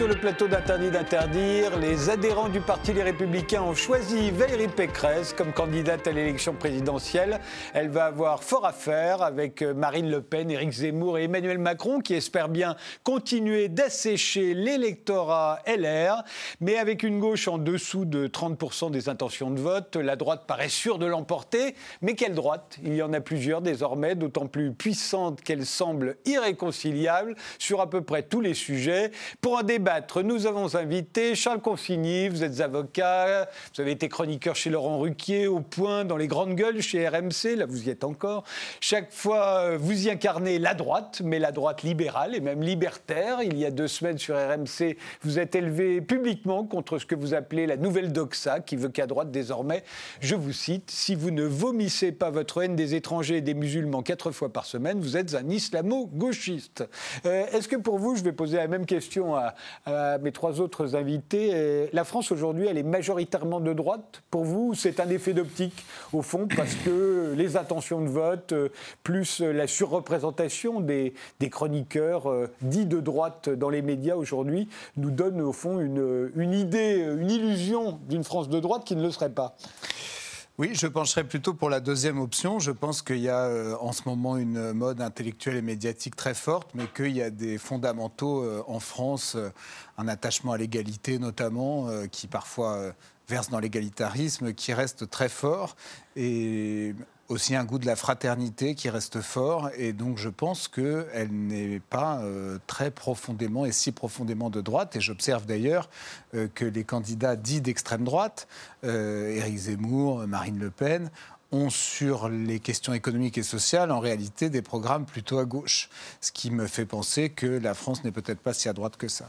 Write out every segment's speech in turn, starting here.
Sur le plateau d'Interdit d'interdire. Les adhérents du Parti Les Républicains ont choisi Valérie Pécresse comme candidate à l'élection présidentielle. Elle va avoir fort à faire avec euh, Marine Le Pen, Éric Zemmour et Emmanuel Macron qui espèrent bien continuer d'assécher l'électorat LR. Mais avec une gauche en dessous de 30% des intentions de vote, la droite paraît sûre de l'emporter. Mais quelle droite? Il y en a plusieurs désormais, d'autant plus puissantes qu'elles semblent irréconciliables sur à peu près tous les sujets. Pour en nous avons invité Charles Consigny, vous êtes avocat, vous avez été chroniqueur chez Laurent Ruquier, au point, dans les grandes gueules chez RMC, là vous y êtes encore. Chaque fois, vous y incarnez la droite, mais la droite libérale et même libertaire. Il y a deux semaines sur RMC, vous êtes élevé publiquement contre ce que vous appelez la nouvelle doxa, qui veut qu'à droite désormais, je vous cite, si vous ne vomissez pas votre haine des étrangers et des musulmans quatre fois par semaine, vous êtes un islamo-gauchiste. Euh, est-ce que pour vous, je vais poser la même question à, mes trois autres invités. la France aujourd'hui, elle est majoritairement de droite pour vous C'est un effet d'optique au fond parce que les intentions de vote, euh, plus la surreprésentation des, chroniqueurs euh, dits de droite dans les médias aujourd'hui, nous donnent au fond une idée, une illusion d'une France de droite qui ne le serait pas. Oui, je pencherais plutôt pour la deuxième option. Je pense qu'il y a euh, en ce moment une mode intellectuelle et médiatique très forte, mais qu'il y a des fondamentaux euh, en France, euh, un attachement à l'égalité notamment, qui parfois verse dans l'égalitarisme, qui reste très fort. Et aussi un goût de la fraternité qui reste fort. Et donc, je pense qu'elle n'est pas euh, très profondément et si profondément de droite. Et j'observe d'ailleurs euh, que les candidats dits d'extrême droite, euh, Éric Zemmour, Marine Le Pen, ont sur les questions économiques et sociales en réalité des programmes plutôt à gauche. Ce qui me fait penser que la France n'est peut-être pas si à droite que ça.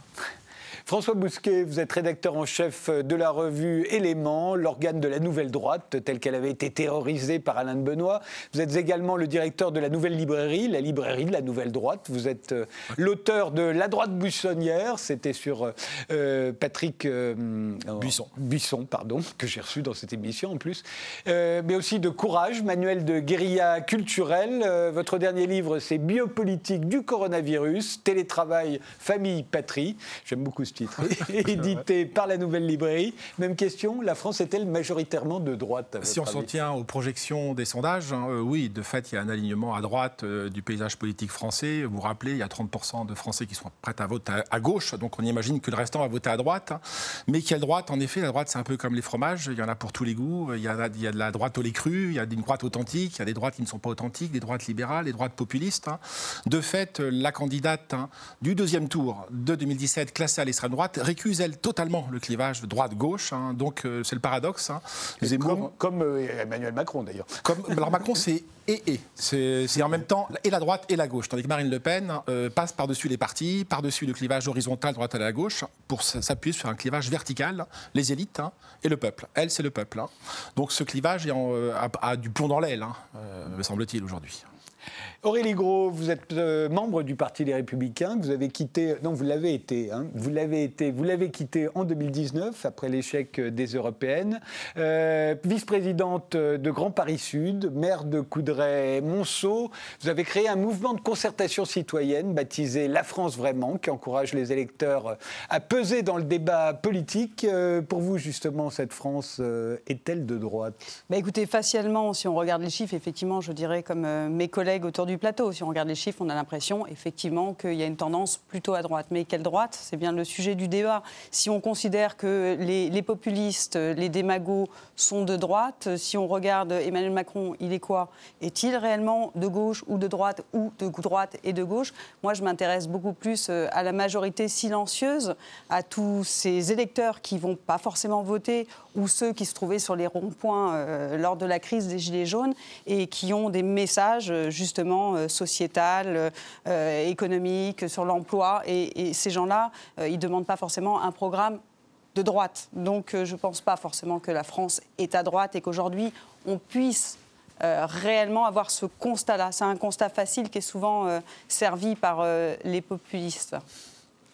François Bousquet, vous êtes rédacteur en chef de la revue Éléments, l'organe de la nouvelle droite, telle qu'elle avait été terrorisée par Alain de Benoît. Vous êtes également le directeur de la nouvelle librairie, la librairie de la nouvelle droite. Vous êtes euh, l'auteur de La droite buissonnière, c'était sur euh, euh, Patrick Buisson. Buisson, pardon, que j'ai reçu dans cette émission en plus. mais aussi de Courage, manuel de guérilla culturelle. votre dernier livre, c'est Biopolitique du coronavirus, télétravail, famille, patrie. J'aime beaucoup titre, édité par la Nouvelle Librairie. Même question, la France est-elle majoritairement de droite Si on s'en tient aux projections des sondages, hein, euh, oui, de fait, il y a un alignement à droite euh, du paysage politique français. Vous vous rappelez, il y a 30% de Français qui sont prêts à voter à, gauche, donc on imagine que le restant va voter à droite. Hein. Mais quelle droite? En effet, la droite, c'est un peu comme les fromages, il y en a pour tous les goûts. Il y a, il y a de la droite au lait cru, il y a une droite authentique, il y a des droites qui ne sont pas authentiques, des droites libérales, des droites populistes. Hein. De fait, la candidate du deuxième tour de 2017, classée à l'extrême droite récuse, elle, totalement le clivage droite-gauche. Hein. donc, euh, c'est le paradoxe. Hein. Comme, euh, Emmanuel Macron, d'ailleurs. alors, Macron, c'est et et. C'est en même temps et la droite et la gauche. Tandis que Marine Le Pen euh, passe par-dessus les partis, par-dessus le clivage horizontal droite à la gauche, pour s'appuyer sur un clivage vertical, les élites hein, et le peuple. Elle, c'est le peuple. Donc, ce clivage a, du plomb dans l'aile, me semble-t-il, aujourd'hui. Aurélie Gros, vous êtes euh, membre du Parti des Républicains. Vous avez quitté, non, vous l'avez été, hein, vous l'avez été, vous l'avez quitté en 2019 après l'échec euh, des européennes. Euh, vice-présidente de Grand Paris Sud, maire de Coudray-Monceau. Vous avez créé un mouvement de concertation citoyenne baptisé La France vraiment, qui encourage les électeurs à peser dans le débat politique. pour vous, justement, cette France est-elle de droite? Bah, Écoutez, facialement, si on regarde les chiffres, effectivement, je dirais comme mes collègues autour du du plateau. Si on regarde les chiffres, on a l'impression effectivement qu'il y a une tendance plutôt à droite. Mais quelle droite? C'est bien le sujet du débat. Si on considère que les, populistes, les démagos sont de droite, si on regarde Emmanuel Macron, il est quoi? Est-il réellement de gauche ou de droite ou de droite et de gauche? Moi, je m'intéresse beaucoup plus euh, à la majorité silencieuse, à tous ces électeurs qui vont pas forcément voter ou ceux qui se trouvaient sur les ronds-points euh, lors de la crise des Gilets jaunes et qui ont des messages justement euh, sociétal, euh, économique, sur l'emploi. Et, ces gens-là, euh, ils ne demandent pas forcément un programme de droite. Donc je ne pense pas forcément que la France est à droite et qu'aujourd'hui on puisse réellement avoir ce constat-là. C'est un constat facile qui est souvent servi par les populistes.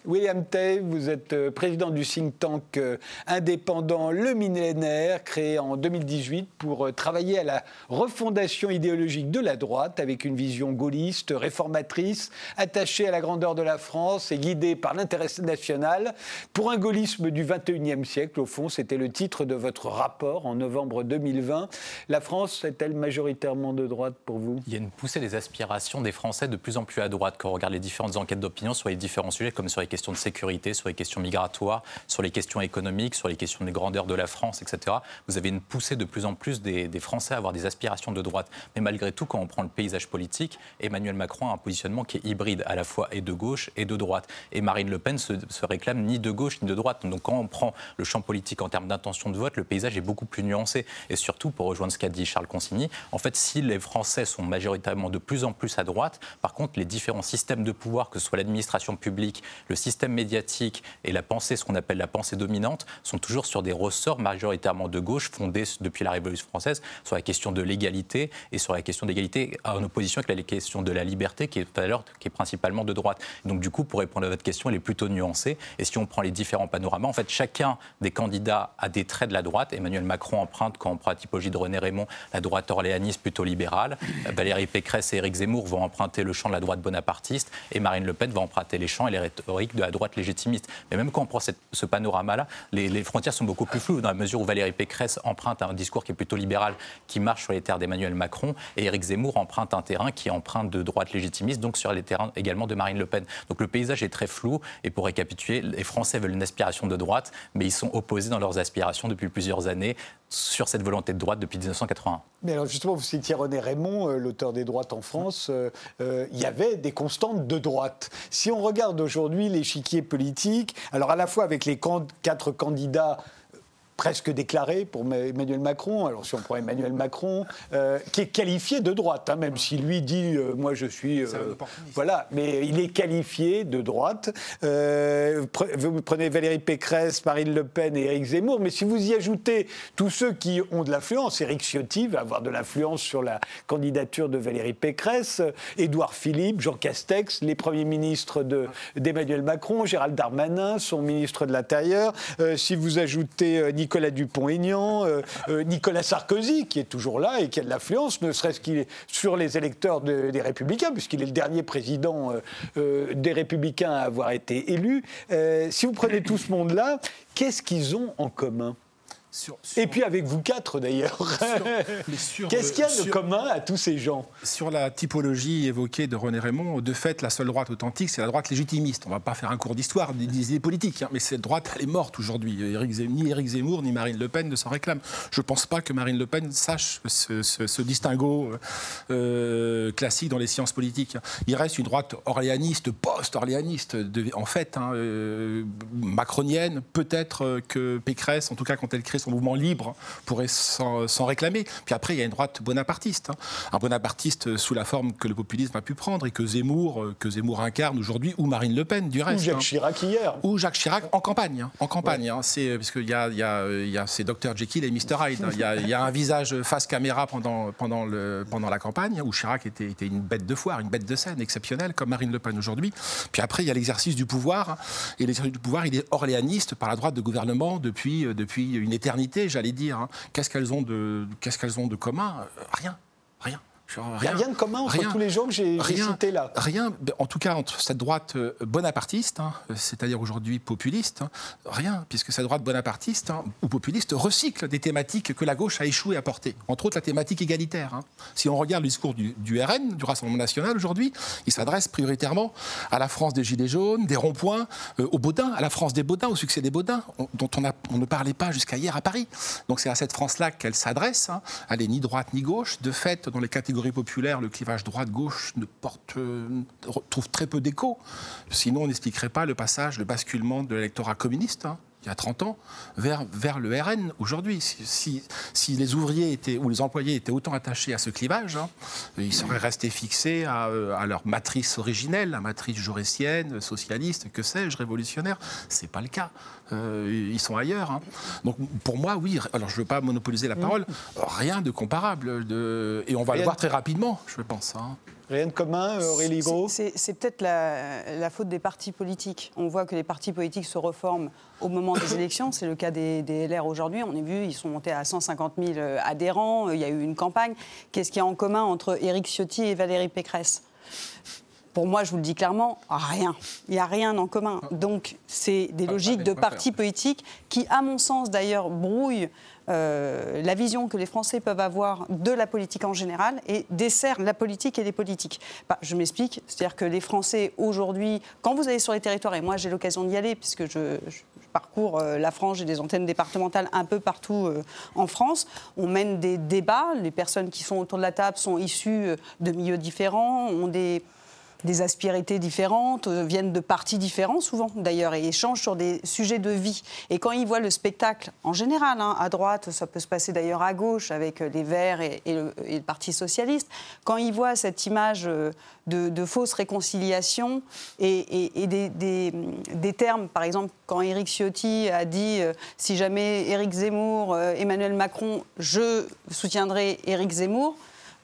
William Tay, vous êtes euh, président du think tank euh, indépendant Le Millénaire, créé en 2018 pour euh, travailler à la refondation idéologique de la droite avec une vision gaulliste, réformatrice, attachée à la grandeur de la France et guidée par l'intérêt national. Pour un gaullisme du 21e siècle, au fond, c'était le titre de votre rapport en novembre 2020. La France est-elle majoritairement de droite pour vous? Il y a une poussée des aspirations des Français de plus en plus à droite quand on regarde les différentes enquêtes d'opinion sur les différents sujets, comme sur les questions de sécurité, sur les questions migratoires, sur les questions économiques, sur les questions des grandeurs de la France, etc. Vous avez une poussée de plus en plus des, Français à avoir des aspirations de droite. Mais malgré tout, quand on prend le paysage politique, Emmanuel Macron a un positionnement qui est hybride, à la fois et de gauche et de droite. Et Marine Le Pen se, se réclame ni de gauche ni de droite. Donc quand on prend le champ politique en termes d'intention de vote, le paysage est beaucoup plus nuancé. Et surtout, pour rejoindre ce qu'a dit Charles Consigny, en fait, si les Français sont majoritairement de plus en plus à droite, par contre, les différents systèmes de pouvoir, que ce soit l'administration publique, le système médiatique et la pensée, ce qu'on appelle la pensée dominante, sont toujours sur des ressorts majoritairement de gauche, fondés depuis la Révolution française sur la question de l'égalité et sur la question d'égalité en opposition avec la question de la liberté, qui est, qui est principalement de droite. Donc, du coup, pour répondre à votre question, elle est plutôt nuancée. Et si on prend les différents panoramas, en fait, chacun des candidats a des traits de la droite. Emmanuel Macron emprunte, quand on prend la typologie de René Raymond, la droite orléaniste plutôt libérale. Valérie Pécresse et Éric Zemmour vont emprunter le champ de la droite bonapartiste. Et Marine Le Pen va emprunter les champs et les rhétoriques de la droite légitimiste. Mais même quand on prend ce panorama-là, les, frontières sont beaucoup plus floues, dans la mesure où Valérie Pécresse emprunte un discours qui est plutôt libéral, qui marche sur les terres d'Emmanuel Macron, et Éric Zemmour emprunte un terrain qui emprunte de droite légitimiste, donc sur les terrains également de Marine Le Pen. Donc le paysage est très flou, et pour récapituler, les Français veulent une aspiration de droite, mais ils sont opposés dans leurs aspirations depuis plusieurs années sur cette volonté de droite depuis 1981. Mais alors justement, vous citiez René Raymond, euh, l'auteur des droites en France, euh, euh, il y avait des constantes de droite. Si on regarde aujourd'hui l'échiquier politique, alors à la fois avec les quatre candidats presque déclaré pour Emmanuel Macron. Alors si on prend Emmanuel Macron, euh, qui est qualifié de droite, hein, même si lui dit euh, moi je suis euh, voilà, mais il est qualifié de droite. vous prenez Valérie Pécresse, Marine Le Pen et Éric Zemmour, mais si vous y ajoutez tous ceux qui ont de l'influence, Éric Ciotti va avoir de l'influence sur la candidature de Valérie Pécresse, Édouard Philippe, Jean Castex, les premiers ministres d'Emmanuel Macron, Gérald Darmanin, son ministre de l'Intérieur. si vous ajoutez Nicolas Dupont-Aignan, euh, euh, Nicolas Sarkozy, qui est toujours là et qui a de l'influence, ne serait-ce qu'il est sur les électeurs des Républicains, puisqu'il est le dernier président euh, des Républicains à avoir été élu. si vous prenez tout ce monde-là, qu'est-ce qu'ils ont en commun? Et puis avec vous quatre d'ailleurs. Qu'est-ce qu'il y a de commun à tous ces gens? Sur la typologie évoquée de René Raymond, de fait, la seule droite authentique, c'est la droite légitimiste. On ne va pas faire un cours d'histoire des idées politiques, hein, mais cette droite, elle est morte aujourd'hui. Ni Éric Zemmour ni Marine Le Pen ne s'en réclament. Je ne pense pas que Marine Le Pen sache ce, distinguo euh, classique dans les sciences politiques. Il reste une droite orléaniste, post-orléaniste, en fait, hein, euh, macronienne, peut-être que Pécresse, en tout cas quand elle crée son mouvement libre pourrait s'en réclamer. Puis après, il y a une droite bonapartiste. Hein. Un bonapartiste sous la forme que le populisme a pu prendre et que Zemmour, euh, que Zemmour incarne aujourd'hui, ou Marine Le Pen, du reste. Ou Jacques hein. Chirac hier. Ou Jacques Chirac en campagne. Hein. En campagne. C'est, parce qu'il y a, y, a, y a ces Dr Jekyll et Mr Hyde. Il y, a, il y a un visage face caméra pendant, pendant, le, pendant la campagne, où Chirac était, était une bête de foire, une bête de scène exceptionnelle, comme Marine Le Pen aujourd'hui. Puis après, il y a l'exercice du pouvoir. Et l'exercice du pouvoir, il est orléaniste par la droite de gouvernement depuis, depuis une éternité j'allais dire. Hein. Qu'est-ce qu'elles ont, de, qu'est-ce qu'elles ont de commun? Rien. Rien. Il n'y a rien de commun entre tous les gens que j'ai cités là. Rien, en tout cas entre cette droite euh, bonapartiste, hein, c'est-à-dire aujourd'hui populiste, hein, rien, puisque cette droite bonapartiste hein, ou populiste recycle des thématiques que la gauche a échoué à porter, entre autres la thématique égalitaire. Si on regarde le discours du, RN, du Rassemblement national aujourd'hui, il s'adresse prioritairement à la France des Gilets jaunes, des ronds-points, euh, aux Baudins, à la France des Baudins, au succès des Baudins, dont on, a, on, ne parlait pas jusqu'à hier à Paris. Donc c'est à cette France-là qu'elle s'adresse. Elle n'est ni droite ni gauche. De fait, dans les catégories populaire, le clivage droite-gauche ne euh, trouve très peu d'écho. Sinon, on n'expliquerait pas le passage, le basculement de l'électorat communiste. Hein, il y a 30 ans, vers, vers le RN aujourd'hui. Si, si, les ouvriers étaient, ou les employés étaient autant attachés à ce clivage, hein, ils seraient restés fixés à, euh, à, leur matrice originelle, la matrice jaurétienne, socialiste, que sais-je, révolutionnaire. Ce n'est pas le cas. Euh, ils sont ailleurs. Hein. Donc pour moi, oui, alors je ne veux pas monopoliser la parole, rien de comparable. De... Et on va le voir très rapidement, je pense. Hein. Rien de commun, Aurélie Gros C'est peut-être la, faute des partis politiques. On voit que les partis politiques se reforment au moment des élections. C'est le cas des, LR aujourd'hui. On a vu, ils sont montés à 150 000 adhérents. Il y a eu une campagne. Qu'est-ce qu'il y a en commun entre Éric Ciotti et Valérie Pécresse? Pour moi, je vous le dis clairement, rien. Il n'y a rien en commun. Donc, c'est des logiques de partis politiques qui, à mon sens d'ailleurs, brouillent euh, la vision que les Français peuvent avoir de la politique en général et desserrent la politique et les politiques. Bah, je m'explique, c'est-à-dire que les Français aujourd'hui, quand vous allez sur les territoires, et moi j'ai l'occasion d'y aller puisque je, parcours euh, la France, j'ai des antennes départementales un peu partout euh, en France, on mène des débats, les personnes qui sont autour de la table sont issues de milieux différents, ont des des aspérités différentes, euh, viennent de partis différents souvent d'ailleurs, et échangent sur des sujets de vie. Et quand ils voient le spectacle, en général, hein, à droite, ça peut se passer d'ailleurs à gauche avec les Verts et, le, Parti socialiste, quand ils voient cette image euh, de, fausse réconciliation et, des, termes, par exemple, quand Éric Ciotti a dit euh, si jamais Éric Zemmour, Emmanuel Macron, je soutiendrai Éric Zemmour,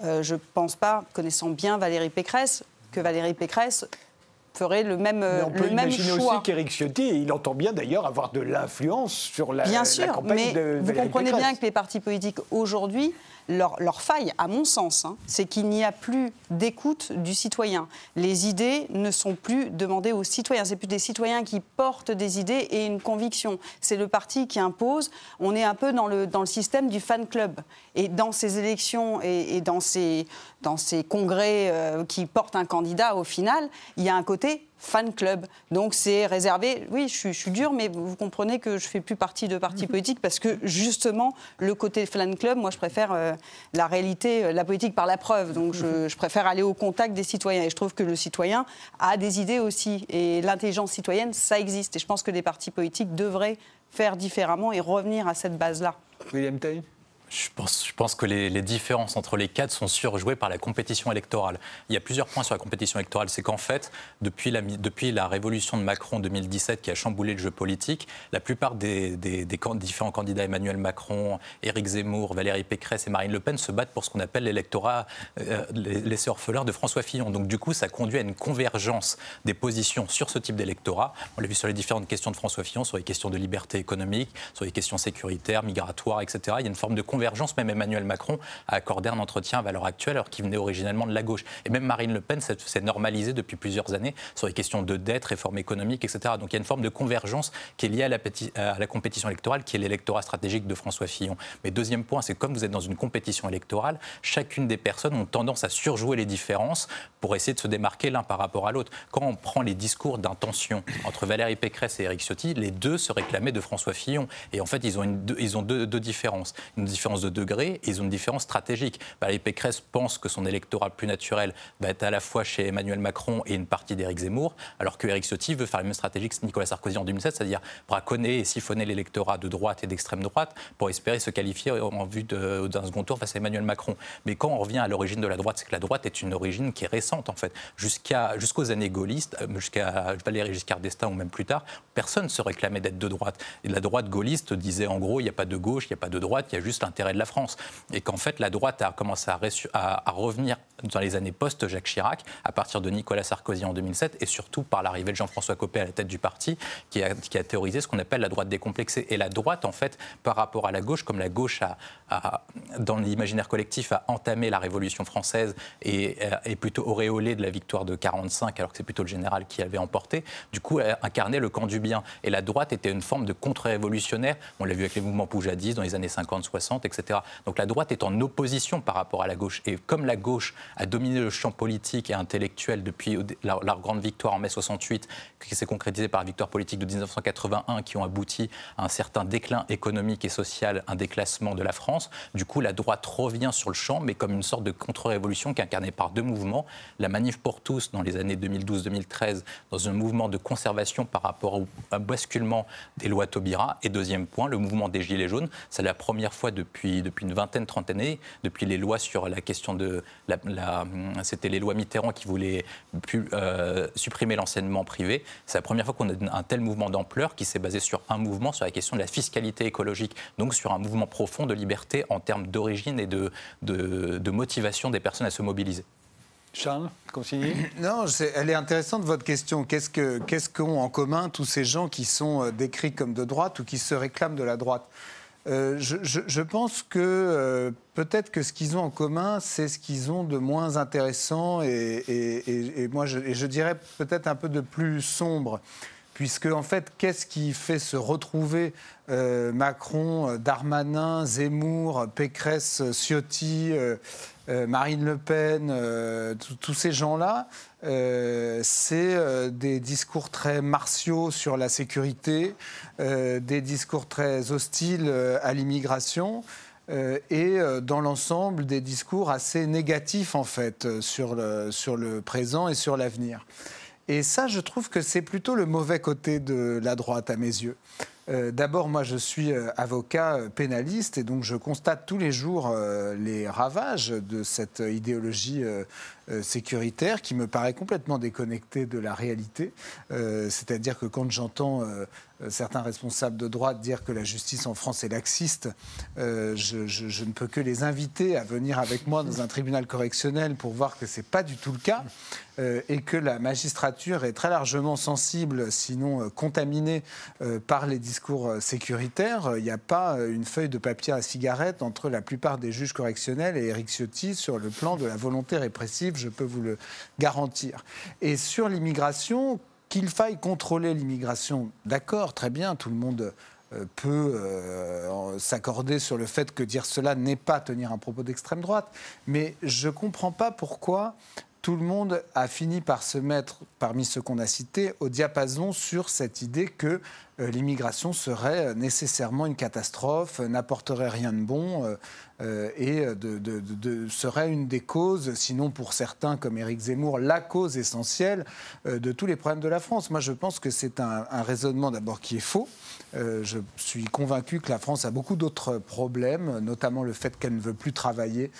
je ne pense pas, connaissant bien Valérie Pécresse, que Valérie Pécresse ferait le même, mais on peut imaginer aussi qu'Éric Ciotti, il entend bien d'ailleurs avoir de l'influence sur la, bien sûr, mais Vous comprenez bien que les partis politiques aujourd'hui leur, faille, à mon sens, hein, c'est qu'il n'y a plus d'écoute du citoyen. Les idées ne sont plus demandées aux citoyens. C'est plus des citoyens qui portent des idées et une conviction. C'est le parti qui impose. On est un peu dans le, dans le système du fan club. Et dans ces élections et, dans, ces, dans ces congrès euh, qui portent un candidat, au final, il y a un côté fan club. Donc c'est réservé. Oui, je suis, je dur, mais vous comprenez que je fais plus partie de parti politique parce que justement le côté fan club, moi je préfère euh, la réalité, euh, la politique par la preuve. Donc je, je, préfère aller au contact des citoyens. Et je trouve que le citoyen a des idées aussi. Et l'intelligence citoyenne ça existe. Et je pense que les partis politiques devraient faire différemment et revenir à cette base-là. William Tay je pense, que les, différences entre les cadres sont surjouées par la compétition électorale. Il y a plusieurs points sur la compétition électorale. C'est qu'en fait, depuis la, depuis la révolution de Macron 2017 qui a chamboulé le jeu politique, la plupart des, différents candidats, Emmanuel Macron, Éric Zemmour, Valérie Pécresse et Marine Le Pen, se battent pour ce qu'on appelle l'électorat euh, laissé orphelin de François Fillon. Donc du coup, ça conduit à une convergence des positions sur ce type d'électorat. On l'a vu sur les différentes questions de François Fillon, sur les questions de liberté économique, sur les questions sécuritaires, migratoires, etc. Il y a une forme de convergence même Emmanuel Macron a accordé un entretien à valeur actuelle, alors qu'il venait originalement de la gauche. Et même Marine Le Pen s'est normalisée depuis plusieurs années sur les questions de dette, réforme économique, etc. Donc il y a une forme de convergence qui est liée à la, à la compétition électorale, qui est l'électorat stratégique de François Fillon. Mais deuxième point, c'est comme vous êtes dans une compétition électorale, chacune des personnes ont tendance à surjouer les différences pour essayer de se démarquer l'un par rapport à l'autre. Quand on prend les discours d'intention entre Valérie Pécresse et Éric Ciotti, les deux se réclamaient de François Fillon. Et en fait, ils ont, une, ils ont deux, deux différences. Une différence de degrés, ils ont une différence stratégique. Valérie Pécresse pense que son électorat plus naturel va être à la fois chez Emmanuel Macron et une partie d'Éric Zemmour, alors que Éric Ciotti veut faire la même stratégie que Nicolas Sarkozy en 2007, c'est-à-dire braconner et siphonner l'électorat de droite et d'extrême droite pour espérer se qualifier en vue d'un second tour face à Emmanuel Macron. Mais quand on revient à l'origine de la droite, c'est que la droite est une origine qui est récente en fait. Jusqu'à, jusqu'aux années gaullistes, euh, jusqu'à Valéry Giscard d'Estaing ou même plus tard, personne ne se réclamait d'être de droite. La droite gaulliste disait en gros, il n'y a pas de gauche, il n'y a pas de droite, il y a juste l'intérêt de la France. Et qu'en fait, la droite a commencé à, revenir dans les années post-Jacques Chirac, à partir de Nicolas Sarkozy en 2007, et surtout par l'arrivée de Jean-François Copé à la tête du parti, qui a, qui a théorisé ce qu'on appelle la droite décomplexée. Et la droite, en fait, par rapport à la gauche, comme la gauche a, dans l'imaginaire collectif, a entamé la Révolution française et est plutôt auréolée de la victoire de 45, alors que c'est plutôt le général qui avait emporté, du coup, a incarné le camp du bien. Et la droite était une forme de contre-révolutionnaire. On l'a vu avec les mouvements poujadistes dans les années 50-60, Donc la droite est en opposition par rapport à la gauche. Et comme la gauche a dominé le champ politique et intellectuel depuis leur, grande victoire en mai 68, qui s'est concrétisée par la victoire politique de 1981, qui ont abouti à un certain déclin économique et social, un déclassement de la France, du coup la droite revient sur le champ, mais comme une sorte de contre-révolution qui est incarnée par deux mouvements. La Manif pour tous dans les années 2012-2013, dans un mouvement de conservation par rapport au basculement des lois Taubira. Et deuxième point, le mouvement des Gilets jaunes. C'est la première fois depuis, depuis une vingtaine, trentaine d'années, depuis les lois sur la question de. La, C'était les lois Mitterrand qui voulaient euh, supprimer l'enseignement privé. C'est la première fois qu'on a un tel mouvement d'ampleur qui s'est basé sur un mouvement, sur la question de la fiscalité écologique, donc sur un mouvement profond de liberté en termes d'origine et de, de, de motivation des personnes à se mobiliser. Charles, consigné Non, elle est intéressante votre question. Qu'est-ce qu'ont en commun tous ces gens qui sont décrits comme de droite ou qui se réclament de la droite? Euh, je, pense que euh, peut-être que ce qu'ils ont en commun, c'est ce qu'ils ont de moins intéressant et, moi, je, dirais peut-être un peu de plus sombre. Puisque, en fait, qu'est-ce qui fait se retrouver euh, Macron, Darmanin, Zemmour, Pécresse, Ciotti, Marine Le Pen, tous ces gens-là euh, c'est euh, des discours très martiaux sur la sécurité, euh, des discours très hostiles à l'immigration. et dans l'ensemble des discours assez négatifs en fait sur le, sur le présent et sur l'avenir. Et ça, je trouve que c'est plutôt le mauvais côté de la droite à mes yeux. D'abord, moi, je suis avocat pénaliste et donc je constate tous les jours les ravages de cette idéologie euh, sécuritaire qui me paraît complètement déconnecté de la réalité. Euh, c'est-à-dire que quand j'entends euh, certains responsables de droite dire que la justice en France est laxiste, je, ne peux que les inviter à venir avec moi dans un tribunal correctionnel pour voir que ce n'est pas du tout le cas et que la magistrature est très largement sensible, sinon contaminée par les discours sécuritaires. Il n'y a pas une feuille de papier à cigarette entre la plupart des juges correctionnels et Eric Ciotti sur le plan de la volonté répressive je peux vous le garantir. Et sur l'immigration, qu'il faille contrôler l'immigration, d'accord, très bien, tout le monde euh, peut euh, s'accorder sur le fait que dire cela n'est pas tenir un propos d'extrême droite, mais je ne comprends pas pourquoi tout le monde a fini par se mettre, parmi ceux qu'on a cités, au diapason sur cette idée que l'immigration serait nécessairement une catastrophe, n'apporterait rien de bon. Euh, et serait une des causes, sinon pour certains comme Éric Zemmour, la cause essentielle euh, de tous les problèmes de la France. Moi, je pense que c'est un, raisonnement d'abord qui est faux. Euh, je suis convaincu que la France a beaucoup d'autres problèmes, notamment le fait qu'elle ne veut plus travailler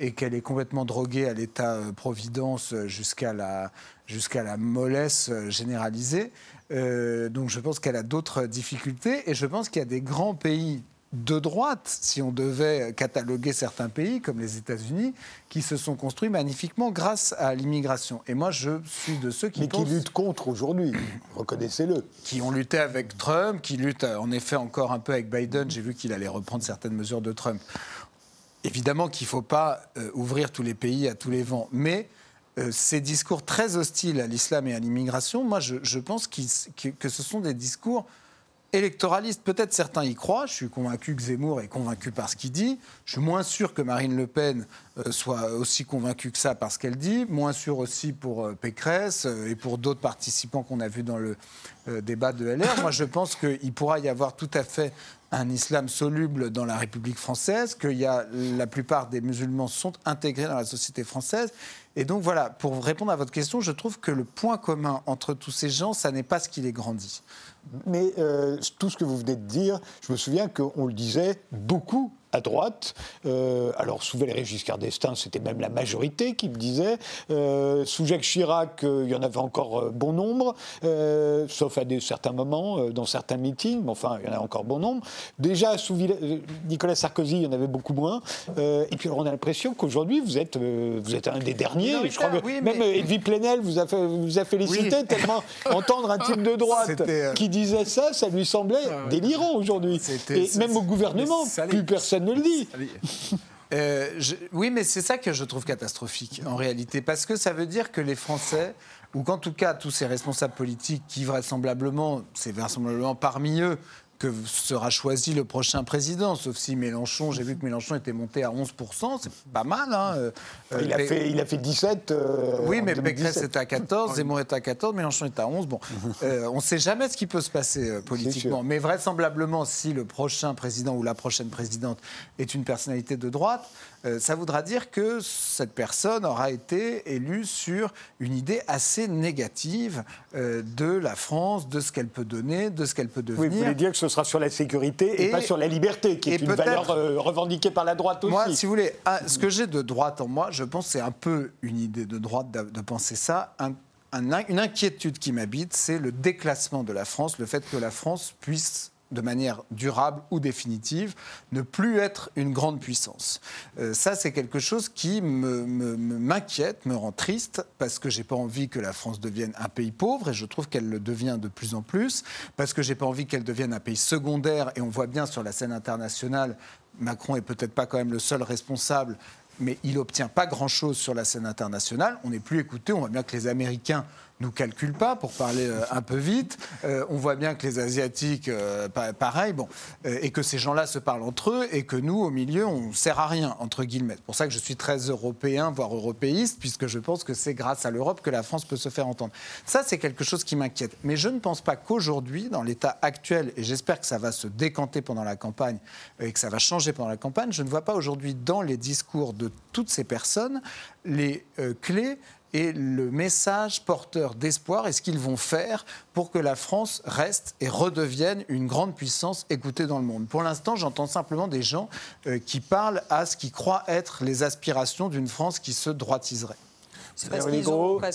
et qu'elle est complètement droguée à l'État-providence jusqu'à la, jusqu'à la mollesse généralisée. donc je pense qu'elle a d'autres difficultés et je pense qu'il y a des grands pays de droite, si on devait cataloguer certains pays, comme les États-Unis, qui se sont construits magnifiquement grâce à l'immigration. Et moi, je suis de ceux qui Mais qui luttent contre aujourd'hui, reconnaissez-le. Qui ont lutté avec Trump, qui luttent en effet encore un peu avec Biden. J'ai vu qu'il allait reprendre certaines mesures de Trump. Évidemment qu'il ne faut pas euh, ouvrir tous les pays à tous les vents, mais euh, ces discours très hostiles à l'islam et à l'immigration, moi, je, pense que ce sont des discours électoraliste. Peut-être certains y croient. Je suis convaincu que Zemmour est convaincu par ce qu'il dit. Je suis moins sûr que Marine Le Pen euh, soit aussi convaincue que ça par ce qu'elle dit. Moins sûr aussi pour euh, Pécresse et pour d'autres participants qu'on a vus dans le débat de LR. Moi, je pense qu'il pourra y avoir tout à fait un islam soluble dans la République française, que y a, la plupart des musulmans sont intégrés dans la société française. Et donc voilà, pour répondre à votre question, je trouve que le point commun entre tous ces gens, ça n'est pas ce qui les grandit. Mais euh, tout ce que vous venez de dire, je me souviens qu'on le disait beaucoup à droite. Euh, alors, sous Valéry Giscard d'Estaing, c'était même la majorité qui le disait. Euh, sous Jacques Chirac, il y en avait encore bon nombre, sauf à des, certains moments, dans certains meetings, mais enfin, il y en a encore bon nombre. Déjà, sous Nicolas Sarkozy, il y en avait beaucoup moins. et puis, alors, on a l'impression qu'aujourd'hui, vous êtes, vous êtes un des derniers. je crois que même Edwy Plenel vous a, vous a félicité, tellement entendre un type de droite qui disait ça, ça lui semblait ah délirant aujourd'hui. Et même au gouvernement, plus personne ne le dit. Euh, oui, mais c'est ça que je trouve catastrophique en réalité, parce que ça veut dire que les Français, ou qu'en tout cas tous ces responsables politiques qui vraisemblablement, c'est vraisemblablement parmi eux que sera choisi le prochain président, sauf si Mélenchon, j'ai vu que Mélenchon était monté à 11%, c'est pas mal. Hein, euh, il, a fait, il a fait 17. Euh, oui, mais Pécresse est à 14, Zemmour est à 14, Mélenchon est à 11. Bon, euh, on ne sait jamais ce qui peut se passer politiquement, mais vraisemblablement, si le prochain président ou la prochaine présidente est une personnalité de droite, euh, ça voudra dire que cette personne aura été élue sur une idée assez négative euh, de la France, de ce qu'elle peut donner, de ce qu'elle peut devenir. Oui, vous voulez dire que ce sera sur la sécurité et, pas sur la liberté, qui est une valeur euh, revendiquée par la droite aussi. Moi, si vous voulez, ce que j'ai de droite en moi, je pense que c'est un peu une idée de droite de, penser ça. une inquiétude qui m'habite, c'est le déclassement de la France, le fait que la France puisse de manière durable ou définitive, ne plus être une grande puissance. Euh, ça, c'est quelque chose qui m'inquiète, me, me, rend triste, parce que j'ai pas envie que la France devienne un pays pauvre, et je trouve qu'elle le devient de plus en plus, parce que j'ai pas envie qu'elle devienne un pays secondaire, et on voit bien sur la scène internationale, Macron est peut-être pas quand même le seul responsable, mais il n'obtient pas grand-chose sur la scène internationale. On n'est plus écouté. On voit bien que les Américains nous calculent pas, pour parler euh, un peu vite. Euh, on voit bien que les Asiatiques, euh, pareil, bon, et que ces gens-là se parlent entre eux, et que nous, au milieu, on ne sert à rien, entre guillemets. C'est pour ça que je suis très européen, voire européiste, puisque je pense que c'est grâce à l'Europe que la France peut se faire entendre. Ça, c'est quelque chose qui m'inquiète. Mais je ne pense pas qu'aujourd'hui, dans l'état actuel, et j'espère que ça va se décanter pendant la campagne, et que ça va changer pendant la campagne, je ne vois pas aujourd'hui dans les discours de toutes ces personnes les clés et le message porteur d'espoir et ce qu'ils vont faire pour que la France reste et redevienne une grande puissance écoutée dans le monde. Pour l'instant, j'entends simplement des gens euh, qui parlent à ce qu'ils croient être les aspirations d'une France qui se droitiserait. C'est parce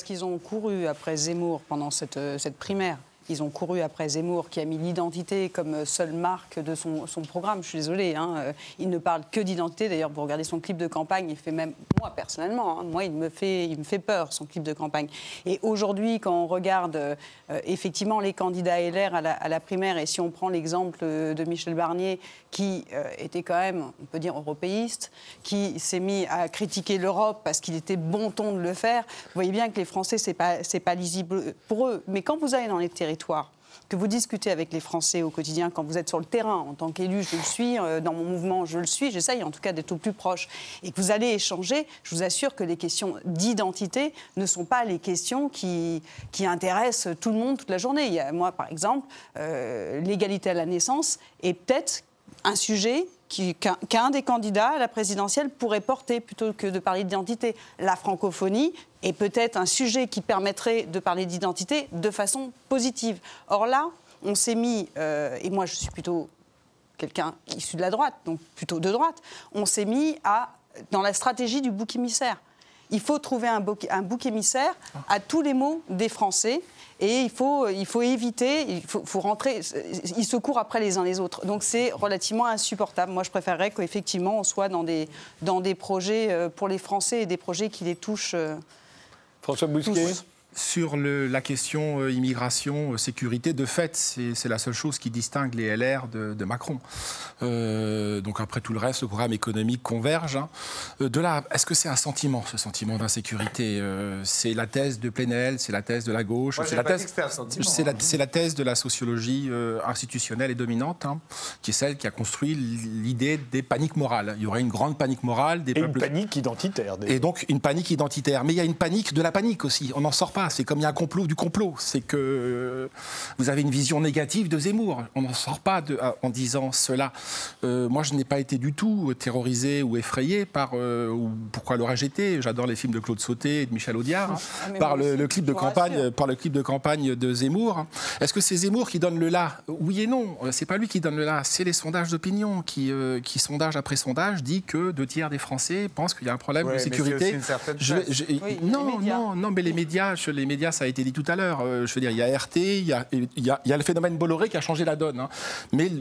qu'ils ont, couru après Zemmour pendant cette, euh, cette primaire. Ils ont couru après Zemmour, qui a mis l'identité comme seule marque de son, programme. Je suis désolée, hein. Euh, il ne parle que d'identité. D'ailleurs, vous regardez son clip de campagne, il fait même, moi personnellement, hein, moi, il me, fait, il me fait peur, son clip de campagne. Et aujourd'hui, quand on regarde euh, effectivement les candidats LR à la, primaire, et si on prend l'exemple de Michel Barnier, qui euh, était quand même, on peut dire, européiste, qui s'est mis à critiquer l'Europe parce qu'il était bon ton de le faire, vous voyez bien que les Français, ce n'est pas, pas lisible pour eux. Mais quand vous allez dans les territoires, que vous discutez avec les Français au quotidien, quand vous êtes sur le terrain, en tant qu'élu, je le suis, euh, dans mon mouvement, je le suis, j'essaye en tout cas d'être au plus proche, et que vous allez échanger, je vous assure que les questions d'identité ne sont pas les questions qui, qui intéressent tout le monde toute la journée. Moi, par exemple, euh, l'égalité à la naissance est peut-être un sujet qu'un des candidats à la présidentielle pourrait porter plutôt que de parler d'identité. La francophonie est peut-être un sujet qui permettrait de parler d'identité de façon positive. Or là, on s'est mis, euh, et moi je suis plutôt quelqu'un issu de la droite, donc plutôt de droite, on s'est mis à, dans la stratégie du bouc émissaire. Il faut trouver un un bouc émissaire à tous les mots des Français et il faut, il faut éviter, il faut, rentrer, ils se courent après les uns les autres. Donc c'est relativement insupportable. Moi, je préférerais qu'effectivement, on soit dans des, dans des projets euh, pour les Français et des projets qui les touchent. Euh, François Bousquet sur la question euh, immigration, euh, sécurité, de fait, c'est la seule chose qui distingue les LR de, Macron. Euh, donc après tout le reste, le programme économique converge. Hein. de là, est-ce que c'est un sentiment, ce sentiment d'insécurité C'est la thèse de Plenel, c'est la thèse de la gauche, c'est la, thèse, la, la, thèse de la sociologie institutionnelle et dominante, hein, qui est celle qui a construit l'idée des paniques morales. Il y aurait une grande panique morale des et une panique identitaire. Et donc une panique identitaire. Mais il y a une panique de la panique aussi. On n'en sort pas. C'est comme il y a un complot du complot. C'est que euh, vous avez une vision négative de Zemmour. On n'en sort pas en disant cela. Euh, moi, je n'ai pas été du tout terrorisé ou effrayé par. Euh, ou pourquoi l'aurais-je été? J'adore les films de Claude Sauté et de Michel Audiard. Ah, par le, clip de campagne, par le clip de campagne de Zemmour. Est-ce que c'est Zemmour qui donne le là? Oui et non. C'est pas lui qui donne le là. C'est les sondages d'opinion qui, qui, sondage après sondage, dit que deux tiers des Français pensent qu'il y a un problème de sécurité. non, non, non, mais les médias, je, les médias, ça a été dit tout à l'heure. Euh, je veux dire, il y a RT, il y a, le phénomène Bolloré qui a changé la donne. Hein. Mais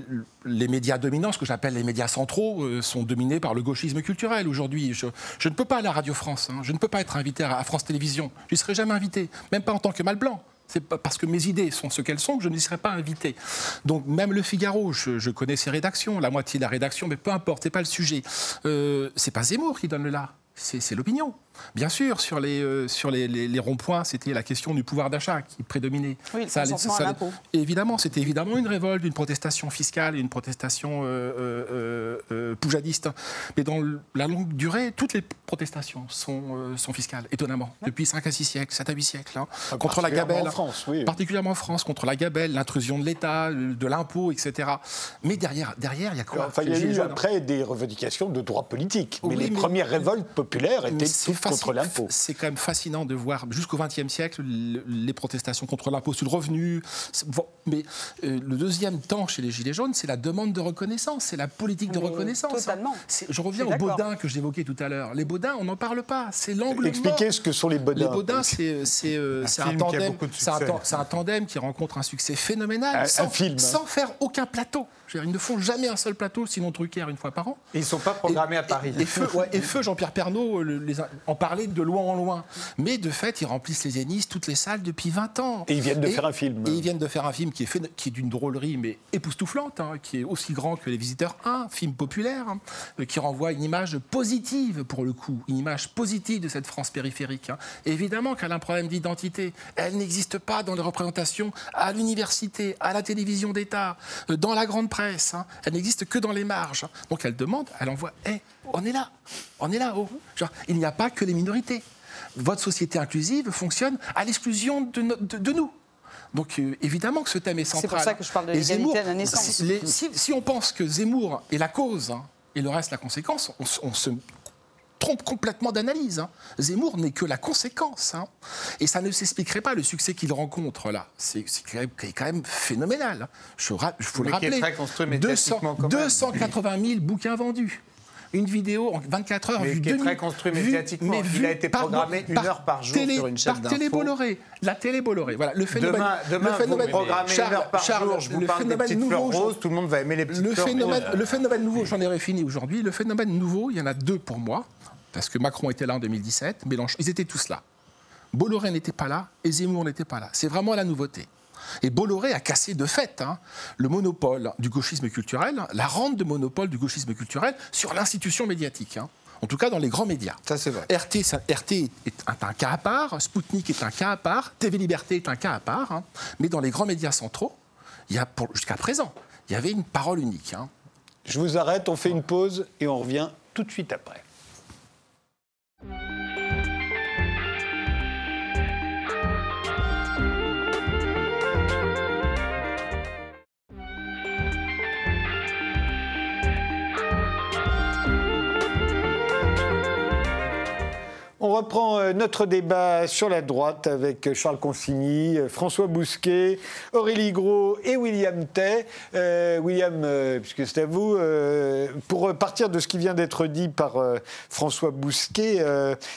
les médias dominants, ce que j'appelle les médias centraux, euh, sont dominés par le gauchisme culturel aujourd'hui. Je, ne peux pas aller à Radio France, hein. je ne peux pas être invité à, France Télévisions. Je n'y serai jamais invité, même pas en tant que mal blanc. C'est parce que mes idées sont ce qu'elles sont que je n'y serai pas invité. Donc même le Figaro, je, connais ses rédactions, la moitié de la rédaction, mais peu importe, c'est pas le sujet. Euh, c'est pas Zemmour qui donne le là, c'est l'opinion. Bien sûr, sur les, euh, sur les, les, ronds-points, c'était la question du pouvoir d'achat qui prédominait. Oui, ça, ça, ça évidemment, c'était évidemment une révolte, une protestation fiscale, une protestation euh, euh, poujadiste. Mais dans la longue durée, toutes les protestations sont, sont fiscales, étonnamment, depuis 5 à 6 siècles, 7 à 8 siècles. Hein. Ah, contre la gabelle. En France, oui. Particulièrement en France, contre la gabelle, l'intrusion de l'État, de l'impôt, etc. Mais derrière, derrière, il y a quoi? Enfin, il y a eu après des revendications de droits politiques. Mais les premières révoltes populaires étaient contre l'impôt. C'est quand même fascinant de voir jusqu'au XXe siècle les protestations contre l'impôt sur le revenu. mais euh, le deuxième temps chez les Gilets jaunes, c'est la demande de reconnaissance, c'est la politique de reconnaissance. Totalement. Je reviens aux Baudins que j'évoquais tout à l'heure. Les Baudins, on n'en parle pas. C'est l'angle Expliquez ce que sont les Baudins. Les Baudins, c'est euh, un, tandem, un, un, tandem qui rencontre un succès phénoménal sans, film, hein. sans faire aucun plateau. Ils ne font jamais un seul plateau, sinon Drucker une fois par an. ils ne sont pas programmés à Paris. Et, feu, Jean-Pierre Pernaud les en parlait de loin en loin. Mais de fait, ils remplissent les Zéniths, toutes les salles depuis 20 ans. Et ils viennent de faire un film. Et ils viennent de faire un film qui est, qui est d'une drôlerie, mais époustouflante, hein, qui est aussi grand que Les Visiteurs 1, film populaire, hein, qui renvoie une image positive, pour le coup, une image positive de cette France périphérique. Hein. évidemment qu'elle a un problème d'identité. Elle n'existe pas dans les représentations à l'université, à la télévision d'État, euh, dans la grande presse. Hein. Elle n'existe que dans les marges. Donc elle demande, elle envoie, hé, on est là, on est là, oh. Genre, il n'y a pas que les minorités. Votre société inclusive fonctionne à l'exclusion de, de, nous. Donc euh, évidemment que ce thème est central. C'est pour ça que je parle de l'égalité à la naissance. Si, on pense que Zemmour est la cause hein, et le reste la conséquence, on se trompe complètement d'analyse. Hein. Zemmour n'est que la conséquence. Hein. Et ça ne s'expliquerait pas le succès qu'il rencontre là. C'est quand, même phénoménal. Je, faut le rappeler. 280 000 bouquins vendus une vidéo en 24 heures mais vue qui est très construit médiatiquement. Mais il a été programmé une heure par jour sur une chaîne Par télé Bolloré. La télé Bolloré. Voilà, le phénomène. Demain, demain le phénomène, vous programmez une heure par Charles, jour. Je vous le parle des petites fleurs roses. Tout le monde va aimer les petites le fleurs phénomène, roses. Le phénomène nouveau, j'en ai fini aujourd'hui. Le phénomène nouveau, il y en a deux pour moi parce que Macron était là en 2017, Mélenchon, ils étaient tous là. Bolloré n'était pas là et Zemmour n'était pas là. C'est vraiment la nouveauté. Et Bolloré a cassé de fait hein, le monopole du gauchisme culturel, la rente de monopole du gauchisme culturel sur l'institution médiatique. Hein. En tout cas, dans les grands médias. Ça, c'est vrai. RT, RT est un, cas à part, Spoutnik est un cas à part, TV Liberté est un cas à part. Hein. mais dans les grands médias centraux, jusqu'à présent, il y avait une parole unique. Je vous arrête, on fait une pause et on revient tout de suite après. Thank you. On reprend euh, notre débat sur la droite avec Charles Consigny, euh, François Bousquet, Aurélie Gros et William Tay. Euh, William, puisque c'est à vous, pour partir de ce qui vient d'être dit par François Bousquet,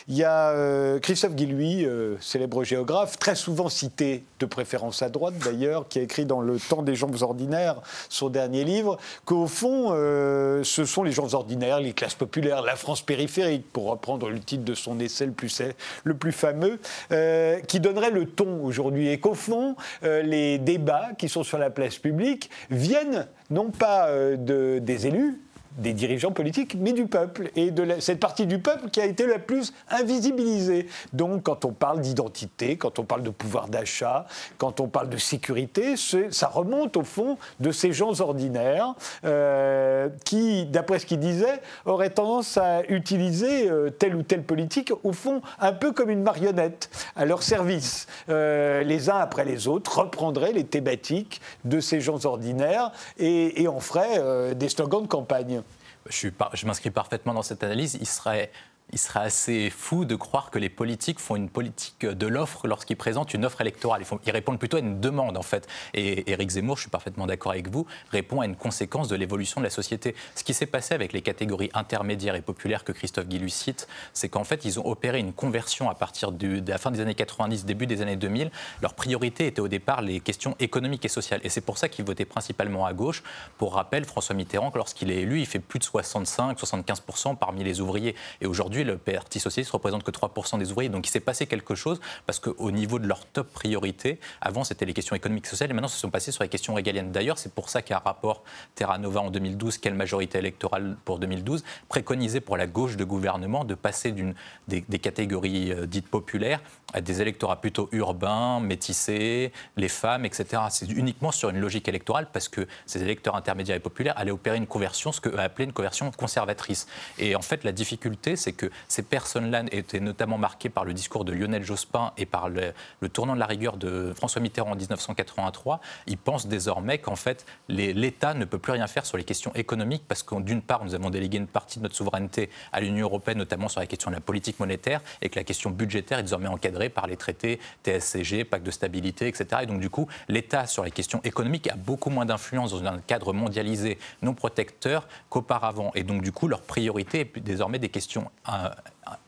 il y a Christophe Guillouis, célèbre géographe, très souvent cité, de préférence à droite d'ailleurs, qui a écrit dans Le temps des gens ordinaires, son dernier livre, qu'au fond, ce sont les gens ordinaires, les classes populaires, la France périphérique, pour reprendre le titre de son c'est le plus, le plus fameux, euh, qui donnerait le ton aujourd'hui. Et qu'au fond, euh, les débats qui sont sur la place publique viennent non pas euh, de, des élus, des dirigeants politiques, mais du peuple, et de cette partie du peuple qui a été la plus invisibilisée. Donc quand on parle d'identité, quand on parle de pouvoir d'achat, quand on parle de sécurité, ça remonte au fond de ces gens ordinaires euh, qui, d'après ce qu'ils disaient, auraient tendance à utiliser euh, telle ou telle politique, au fond, un peu comme une marionnette à leur service. Euh, les uns après les autres reprendraient les thématiques de ces gens ordinaires et, et en feraient des slogans de campagne je, m'inscris parfaitement dans cette analyse. Il serait il serait assez fou de croire que les politiques font une politique de l'offre lorsqu'ils présentent une offre électorale. Ils, répondent plutôt à une demande, en fait. Et Éric Zemmour, je suis parfaitement d'accord avec vous, répond à une conséquence de l'évolution de la société. Ce qui s'est passé avec les catégories intermédiaires et populaires que Christophe Guilluy cite, c'est qu'en fait, ils ont opéré une conversion à partir de la fin des années 90, début des années 2000. Leur priorité était au départ les questions économiques et sociales. Et c'est pour ça qu'ils votaient principalement à gauche. Pour rappel, François Mitterrand, lorsqu'il est élu, il fait plus de 65-75% parmi les ouvriers. Et aujourd'hui, le Parti socialiste représente que 3% des ouvriers. Donc il s'est passé quelque chose parce qu'au niveau de leur top priorité, avant c'était les questions économiques et sociales et maintenant se sont passés sur les questions régaliennes. D'ailleurs, c'est pour ça qu'un rapport Terra Nova en 2012, quelle majorité électorale pour 2012, préconisait pour la gauche de gouvernement de passer des, des catégories euh, dites populaires à des électorats plutôt urbains, métissés, les femmes, etc. C'est uniquement sur une logique électorale parce que ces électeurs intermédiaires et populaires allaient opérer une conversion, ce qu'eux appelaient une conversion conservatrice. Et en fait, la difficulté, c'est que ces personnes-là étaient notamment marquées par le discours de Lionel Jospin et par le, tournant de la rigueur de François Mitterrand en 1983. Ils pensent désormais qu'en fait, l'État ne peut plus rien faire sur les questions économiques parce que d'une part, nous avons délégué une partie de notre souveraineté à l'Union européenne, notamment sur la question de la politique monétaire, et que la question budgétaire est désormais encadrée par les traités TSCG, pacte de stabilité, etc. Et donc, du coup, l'État, sur les questions économiques, a beaucoup moins d'influence dans un cadre mondialisé non protecteur qu'auparavant. Et donc, du coup, leur priorité est désormais des questions euh,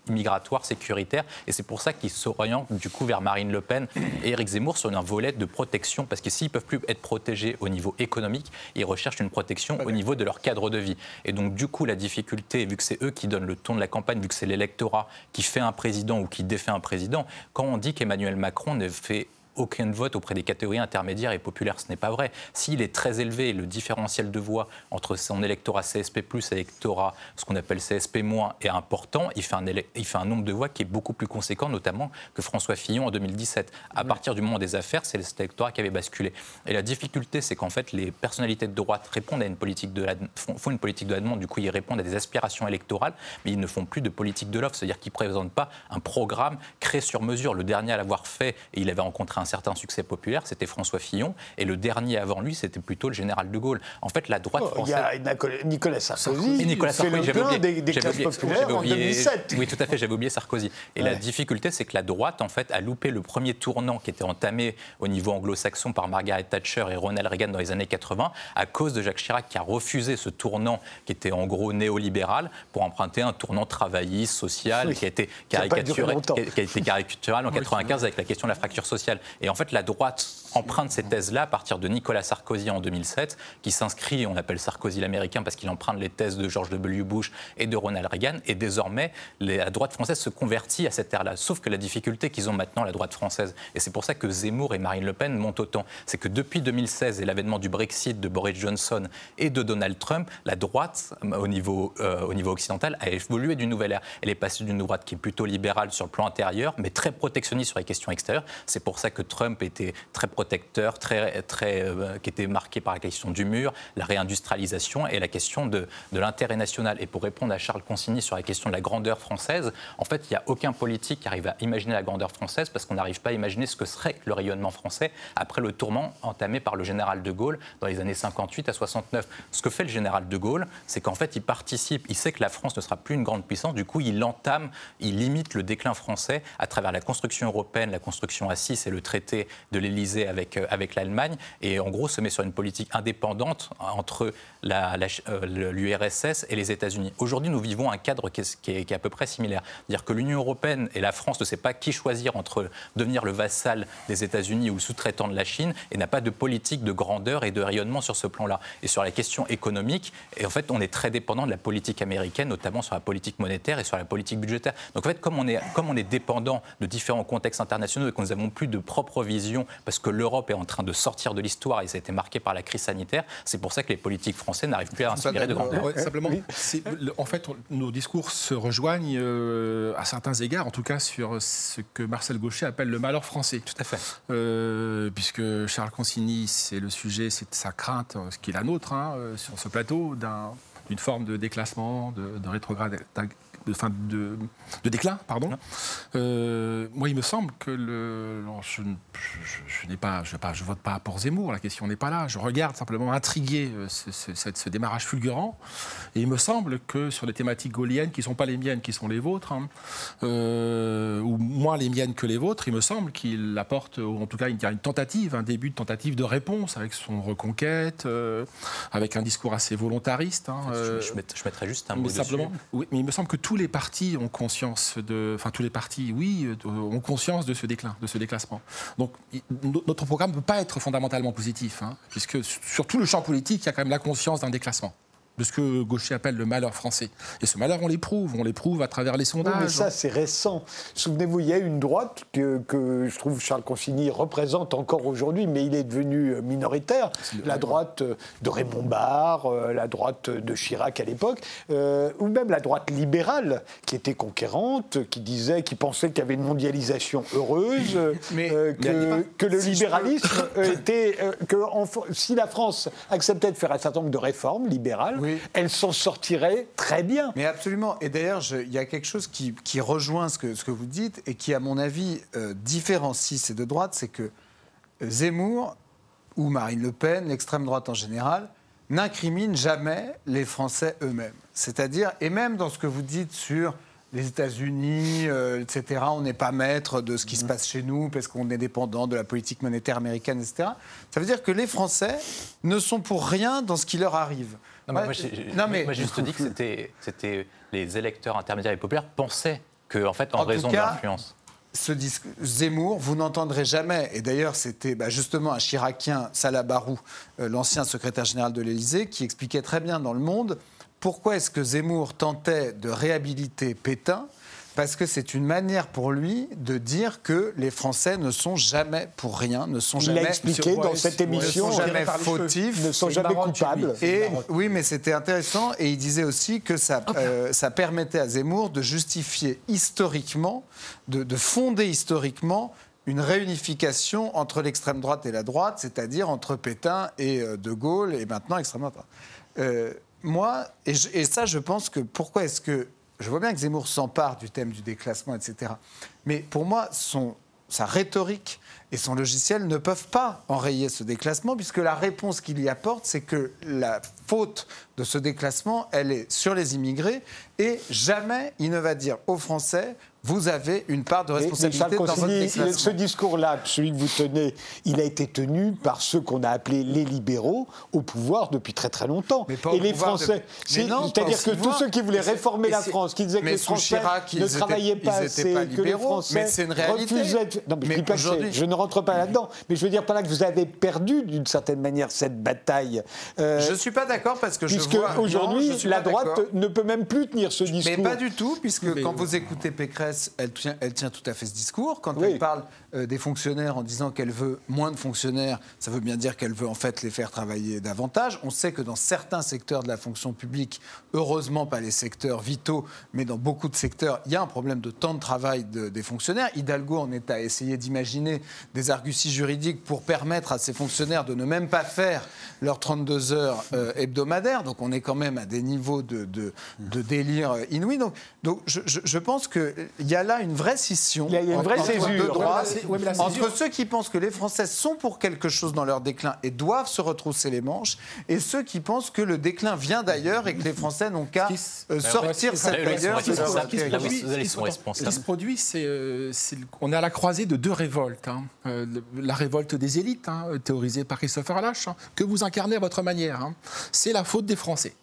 migratoires, sécuritaires. Et c'est pour ça qu'ils s'orientent du coup vers Marine Le Pen et Éric Zemmour sur un volet de protection. Parce que s'ils ne peuvent plus être protégés au niveau économique, ils recherchent une protection au niveau de leur cadre de vie. Et donc, du coup, la difficulté, vu que c'est eux qui donnent le ton de la campagne, vu que c'est l'électorat qui fait un président ou qui défait un président, quand on dit qu'Emmanuel Macron ne fait aucun vote auprès des catégories intermédiaires et populaires. Ce n'est pas vrai. S'il est très élevé, le différentiel de voix entre son électorat CSP+, et l'électorat, ce qu'on appelle CSP-, est important, il fait, un il fait un nombre de voix qui est beaucoup plus conséquent, notamment que François Fillon en 2017. À partir du moment des affaires, c'est l'électorat qui avait basculé. Et la difficulté, c'est qu'en fait, les personnalités de droite répondent à une politique de la, font une politique de la demande, du coup, ils répondent à des aspirations électorales, mais ils ne font plus de politique de l'offre, c'est-à-dire qu'ils ne présentent pas un programme créé sur mesure. Le dernier à l'avoir fait, et il avait rencontré un certain succès populaire, c'était François Fillon, et le dernier avant lui, c'était plutôt le général de Gaulle. En fait, la droite française... Il y a Nicolas Sarkozy, Nicolas Sarkozy j'avais oublié, des, des classes populaires en 2007. Oui, tout à fait, j'avais oublié Sarkozy. Et la difficulté, c'est que la droite, en fait, a loupé le premier tournant qui était entamé au niveau anglo-saxon par Margaret Thatcher et Ronald Reagan dans les années 80, à cause de Jacques Chirac qui a refusé ce tournant qui était en gros néolibéral pour emprunter un tournant travailliste, social, qui a été caricaturé, qui a, été caricatural en 95 avec la question de la fracture sociale. Et en fait, la droite emprunte ces thèses-là à partir de Nicolas Sarkozy en 2007, qui s'inscrit, on appelle Sarkozy l'américain parce qu'il emprunte les thèses de George W. Bush et de Ronald Reagan, et désormais la droite française se convertit à cette ère-là. Sauf que la difficulté qu'ils ont maintenant, la droite française, et c'est pour ça que Zemmour et Marine Le Pen montent autant, c'est que depuis 2016 et l'avènement du Brexit de Boris Johnson et de Donald Trump, la droite, euh, au niveau occidental, a évolué d'une nouvelle ère. Elle est passée d'une droite qui est plutôt libérale sur le plan intérieur, mais très protectionniste sur les questions extérieures. C'est pour ça que Trump était très très, très, euh, qui était marqué par la question du mur, la réindustrialisation et la question de, de l'intérêt national. Et pour répondre à Charles Consigny sur la question de la grandeur française, en fait, il n'y a aucun politique qui arrive à imaginer la grandeur française parce qu'on n'arrive pas à imaginer ce que serait le rayonnement français après le tourment entamé par le général de Gaulle dans les années 58 à 69. Ce que fait le général de Gaulle, c'est qu'en fait, il participe, il sait que la France ne sera plus une grande puissance, du coup, il entame, il limite le déclin français à travers la construction européenne, la construction 6 et le traité de l'Élysée avec, euh, avec l'Allemagne, et en gros se met sur une politique indépendante entre euh, l'URSS et les États-Unis. Aujourd'hui, nous vivons un cadre qui est, à peu près similaire. C'est-à-dire que l'Union européenne et la France ne sait pas qui choisir entre devenir le vassal des États-Unis ou sous-traitant de la Chine, et n'a pas de politique de grandeur et de rayonnement sur ce plan-là. Et sur la question économique, en fait, on est très dépendant de la politique américaine, notamment sur la politique monétaire et sur la politique budgétaire. Donc en fait, comme on est, comme on est dépendant de différents contextes internationaux et que nous n'avons plus de propre vision parce que l'Europe est en train de sortir de l'histoire et ça a été marqué par la crise sanitaire. C'est pour ça que les politiques français n'arrivent plus à inspirer de grands ouais, Simplement, en fait, nos discours se rejoignent euh, à certains égards, en tout cas sur ce que Marcel Gaucher appelle le malheur français. Tout à fait. Euh, puisque Charles Consigny, c'est le sujet, c'est sa crainte, ce qui est la nôtre hein, euh, sur ce plateau, d'une forme de déclassement, de, de rétrograde, de, de, de, déclin, pardon. Euh, moi, il me semble que le, je, je, n'ai pas, je, pas, je vote pas pour Zemmour. La question n'est pas là. Je regarde simplement intrigué euh, ce, ce, ce, démarrage fulgurant, et il me semble que sur les thématiques gaulliennes, qui sont pas les miennes, qui sont les vôtres, hein, euh, ou moins les miennes que les vôtres, il me semble qu'il apporte, ou en tout cas, il y a une tentative, un début de tentative de réponse avec son reconquête, euh, avec un discours assez volontariste. Hein, je, mettrais juste un mot simplement, oui, mais il me semble que tout tous les partis ont conscience de, oui, ont conscience de ce déclin, de ce déclassement. Donc notre programme ne peut pas être fondamentalement positif, hein, puisque sur tout le champ politique, il y a quand même la conscience d'un déclassement de ce que Gaucher appelle le malheur français. Et ce malheur, on l'éprouve, on l'éprouve à travers les sondages. mais ça, c'est récent. Souvenez-vous, il y a une droite que, que je trouve Charles Consigny représente encore aujourd'hui, mais il est devenu euh, minoritaire. La droite euh, de Raymond Barre, euh, la droite de Chirac à l'époque, ou même la droite libérale, qui était conquérante, qui disait, qui pensait qu'il y avait une mondialisation heureuse, mais, que, que, le libéralisme était... que si la France acceptait de faire un certain nombre de réformes libérales, elle s'en sortirait très bien. Mais absolument. Et d'ailleurs, il y a quelque chose qui, rejoint ce que, ce que, vous dites et qui, à mon avis, euh, différencie ces deux droites, c'est que Zemmour ou Marine Le Pen, l'extrême droite en général, n'incriminent jamais les Français eux-mêmes. C'est-à-dire, et même dans ce que vous dites sur les États-Unis, euh, etc., on n'est pas maître de ce qui se passe chez nous parce qu'on est dépendant de la politique monétaire américaine, etc. Ça veut dire que les Français ne sont pour rien dans ce qui leur arrive. Non, mais moi, j'ai juste dit que c'était les électeurs intermédiaires et populaires pensaient que, en fait, en, raison de l'influence. ce Zemmour, vous n'entendrez jamais, et d'ailleurs c'était bah, justement un Chiracien, Salah Barou, euh, l'ancien secrétaire général de l'Élysée, qui expliquait très bien dans Le Monde pourquoi est-ce que Zemmour tentait de réhabiliter Pétain parce que c'est une manière pour lui de dire que les Français ne sont jamais pour rien, ne sont jamais. Il l'a expliqué dans cette émission. Ne sont jamais fautifs, ne sont jamais coupables. Et oui, mais c'était intéressant. Et il disait aussi que ça, euh, ça permettait à Zemmour de justifier historiquement, de, de fonder historiquement une réunification entre l'extrême droite et la droite, c'est-à-dire entre Pétain et euh, De Gaulle et maintenant extrême droite. Euh, moi, et, et, ça, je pense que pourquoi est-ce que je vois bien que Zemmour s'empare du thème du déclassement, etc. Mais pour moi, sa rhétorique et son logiciel ne peuvent pas enrayer ce déclassement, puisque la réponse qu'il y apporte, c'est que la faute de ce déclassement, elle est sur les immigrés, et jamais il ne va dire aux Français, vous avez une part de responsabilité dans votre. Ce discours-là, celui que vous tenez, il a été tenu par ceux qu'on a appelés les libéraux au pouvoir depuis très très longtemps. et les Français, c'est-à-dire que tous ceux qui voulaient réformer la France, qui disaient que les Français ne travaillaient pas assez, que les Français refusaient... Non, mais, je, je ne rentre pas là-dedans, mais je veux dire par là que vous avez perdu d'une certaine manière cette bataille. Euh, je ne suis pas d'accord parce que je vois... aujourd'hui, la droite ne peut même plus tenir ce discours. Mais pas du tout, puisque quand vous écoutez Pécresse, elle tient, elle tient tout à fait ce discours. Quand elle parle euh, des fonctionnaires en disant qu'elle veut moins de fonctionnaires, ça veut bien dire qu'elle veut en fait les faire travailler davantage. On sait que dans certains secteurs de la fonction publique, heureusement pas les secteurs vitaux, mais dans beaucoup de secteurs, il y a un problème de temps de travail des fonctionnaires. Hidalgo en est à essayer d'imaginer des arguties juridiques pour permettre à ces fonctionnaires de ne même pas faire leurs 32 heures euh, hebdomadaires. Donc on est quand même à des niveaux de, de, délire inouï. Donc, donc je, je pense qu'il y a là une vraie scission. Il y a une vraie césure entre ceux qui pensent que les Français sont pour quelque chose dans leur déclin et doivent se retrousser les manches, et ceux qui pensent que le déclin vient d'ailleurs et que les Français n'ont qu'à euh, sortir cette d'ailleurs. Ce qui se produit, c'est on est à la croisée de deux révoltes. Hein. Euh, la révolte des élites, hein, théorisée par Christopher Lash, hein, que vous incarnez à votre manière. C'est la faute des Français.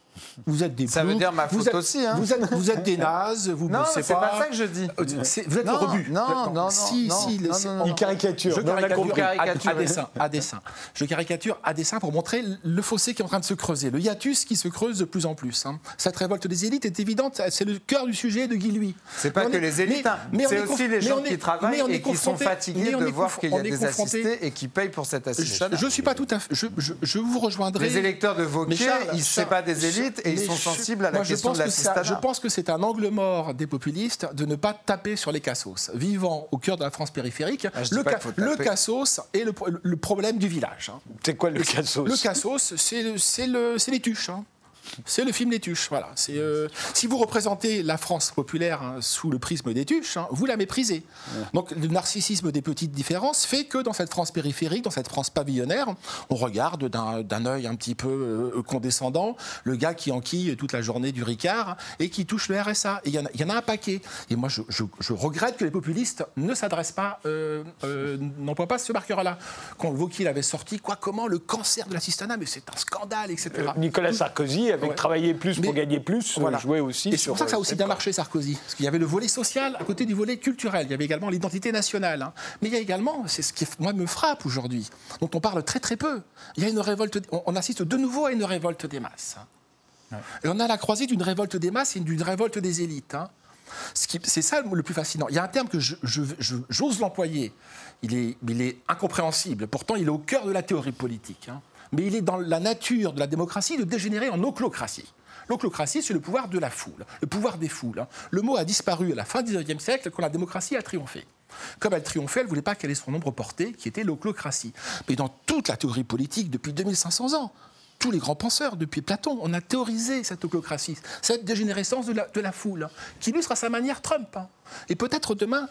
Vous êtes des Ça veut dire ma faute aussi. Hein. Vous, êtes, vous, tes des nazes, vous ne c'est pas. pas ça que je dis. Euh, vous êtes le rebut. Non, non, non. Si, si. Il caricature. Je caricature à, dessin, à dessin. Je caricature à dessin pour montrer le fossé qui est en train de se creuser, le hiatus qui se creuse de plus en plus. Hein. Cette révolte des élites est évidente, c'est le cœur du sujet de Guy Louis. C'est pas que les élites, hein. c'est aussi les gens qui travaillent et qui sont fatigués de voir qu'il y a des assistés et qui payent pour cette assistance. Je suis pas tout à fait. Je vous rejoindrai. Les électeurs de Vauquier, sont pas des élites et ils sont sensibles à la question de la Je pense que c'est un angle mort des populistes de ne pas taper sur les cassos. Vivant au cœur de la France périphérique, ah, le, cassos est le, problème du village. Hein. C'est quoi le cassos? Le cassos, c'est les tuches. Hein. C'est le film des tuches. Voilà. Euh, si vous représentez la France populaire hein, sous le prisme des tuches, hein, vous la méprisez. Donc le narcissisme des petites différences fait que dans cette France périphérique, dans cette France pavillonnaire, on regarde d'un œil un petit peu euh, condescendant le gars qui enquille toute la journée du Ricard et qui touche le RSA. Et il y, en a un paquet. Et moi, je, regrette que les populistes ne s'adressent pas, euh, n'emploient pas ce marqueur-là. Quand Vauquier avait sorti, quoi, comment le cancer de l'assistanat, mais c'est un scandale, etc. Nicolas Sarkozy avec travailler plus pour gagner plus, voilà. jouer aussi. Et c'est pour ça que ça a aussi bien marché, Sarkozy. Parce qu'il y avait le volet social à côté du volet culturel. Il y avait également l'identité nationale. Hein. Mais il y a également, c'est ce qui, moi, me frappe aujourd'hui, dont on parle très très peu. Il y a une révolte, on, assiste de nouveau à une révolte des masses. Et on a la croisée d'une révolte des masses et d'une révolte des élites. Hein. C'est ça le plus fascinant. Il y a un terme que j'ose l'employer. Il est, il est, incompréhensible. Pourtant, il est au cœur de la théorie politique. Hein mais il est dans la nature de la démocratie de dégénérer en oclocratie. L'oclocratie, c'est le pouvoir de la foule, le pouvoir des foules. Hein. Le mot a disparu à la fin du XIXe siècle quand la démocratie a triomphé. Comme elle triomphait, elle ne voulait pas qu'elle ait son nombre porté, qui était l'oclocratie. Mais dans toute la théorie politique depuis 2500 ans, tous les grands penseurs, depuis Platon, on a théorisé cette oclocratie, cette dégénérescence de la, de la foule, hein, qui illustre à sa manière Trump. hein. Et peut-être demain,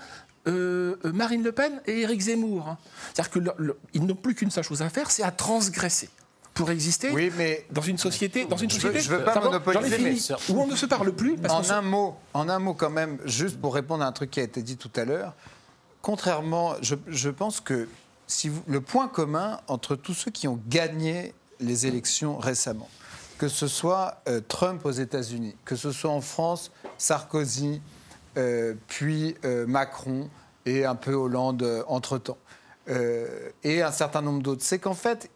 euh, euh, Marine Le Pen et Éric Zemmour. hein. C'est-à-dire qu'ils n'ont plus qu'une seule chose à faire, c'est à transgresser pour exister Oui, mais dans une société, dans une Je veux- société je veux pas monopoliser, mais- où on ne se parle plus. Parce en se- un mot, en un mot quand même, juste pour répondre à un truc qui a été dit tout à l'heure, contrairement, je, je pense que si vous- le point commun entre tous ceux qui ont gagné les élections récemment, que ce soit euh, Trump aux États-Unis, que ce soit en France, Sarkozy, puis euh, Macron et un peu Hollande euh, entre-temps. euh, et un certain nombre d'autres, c'est qu'en fait,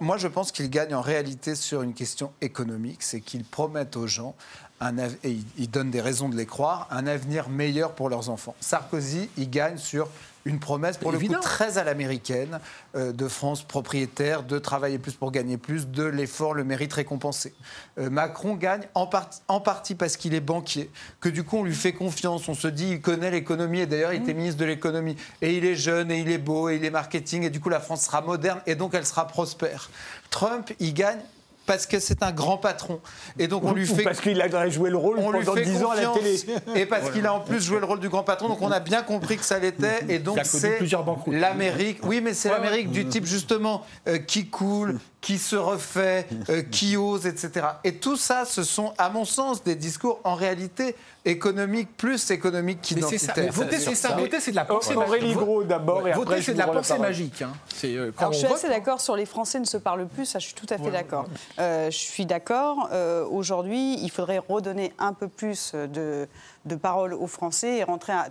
moi je pense qu'ils gagnent en réalité sur une question économique, c'est qu'ils promettent aux gens, un et ils donnent des raisons de les croire, un avenir meilleur pour leurs enfants. Sarkozy, il gagne sur une promesse, pour le Évident. coup, très à l'américaine, euh, de France propriétaire, de travailler plus pour gagner plus, de l'effort, le mérite récompensé. Euh, Macron gagne en, partie- en partie parce qu'il est banquier, que du coup on lui fait confiance, on se dit il connaît l'économie, et d'ailleurs il était ministre de l'économie, et il est jeune, et il est beau, et il est marketing, et du coup la France sera moderne, et donc elle sera prospère. Trump, il gagne parce que c'est un grand patron, et donc on lui Ou fait parce qu'il a joué le rôle on lui pendant fait 10 ans à la télé. et parce qu'il a en plus joué le rôle du grand patron, donc on a bien compris que ça l'était. Et donc c'est l'Amérique. Oui, mais c'est l'Amérique du type justement euh, qui coule, qui se refait, euh, qui ose, etc. Et tout ça, ce sont, à mon sens, des discours en réalité économiques plus. Mais qu'identitaires. voter, c'est ça. Voter, c'est de la pensée Aurélie magique. Gros d'abord et Voter, c'est de la pensée magique. hein. Euh, je suis assez d'accord sur les Français ne se parlent plus, ça je suis tout à fait d'accord. Euh, je suis d'accord, euh, aujourd'hui il faudrait redonner un peu plus de, de parole aux Français et rentrer à...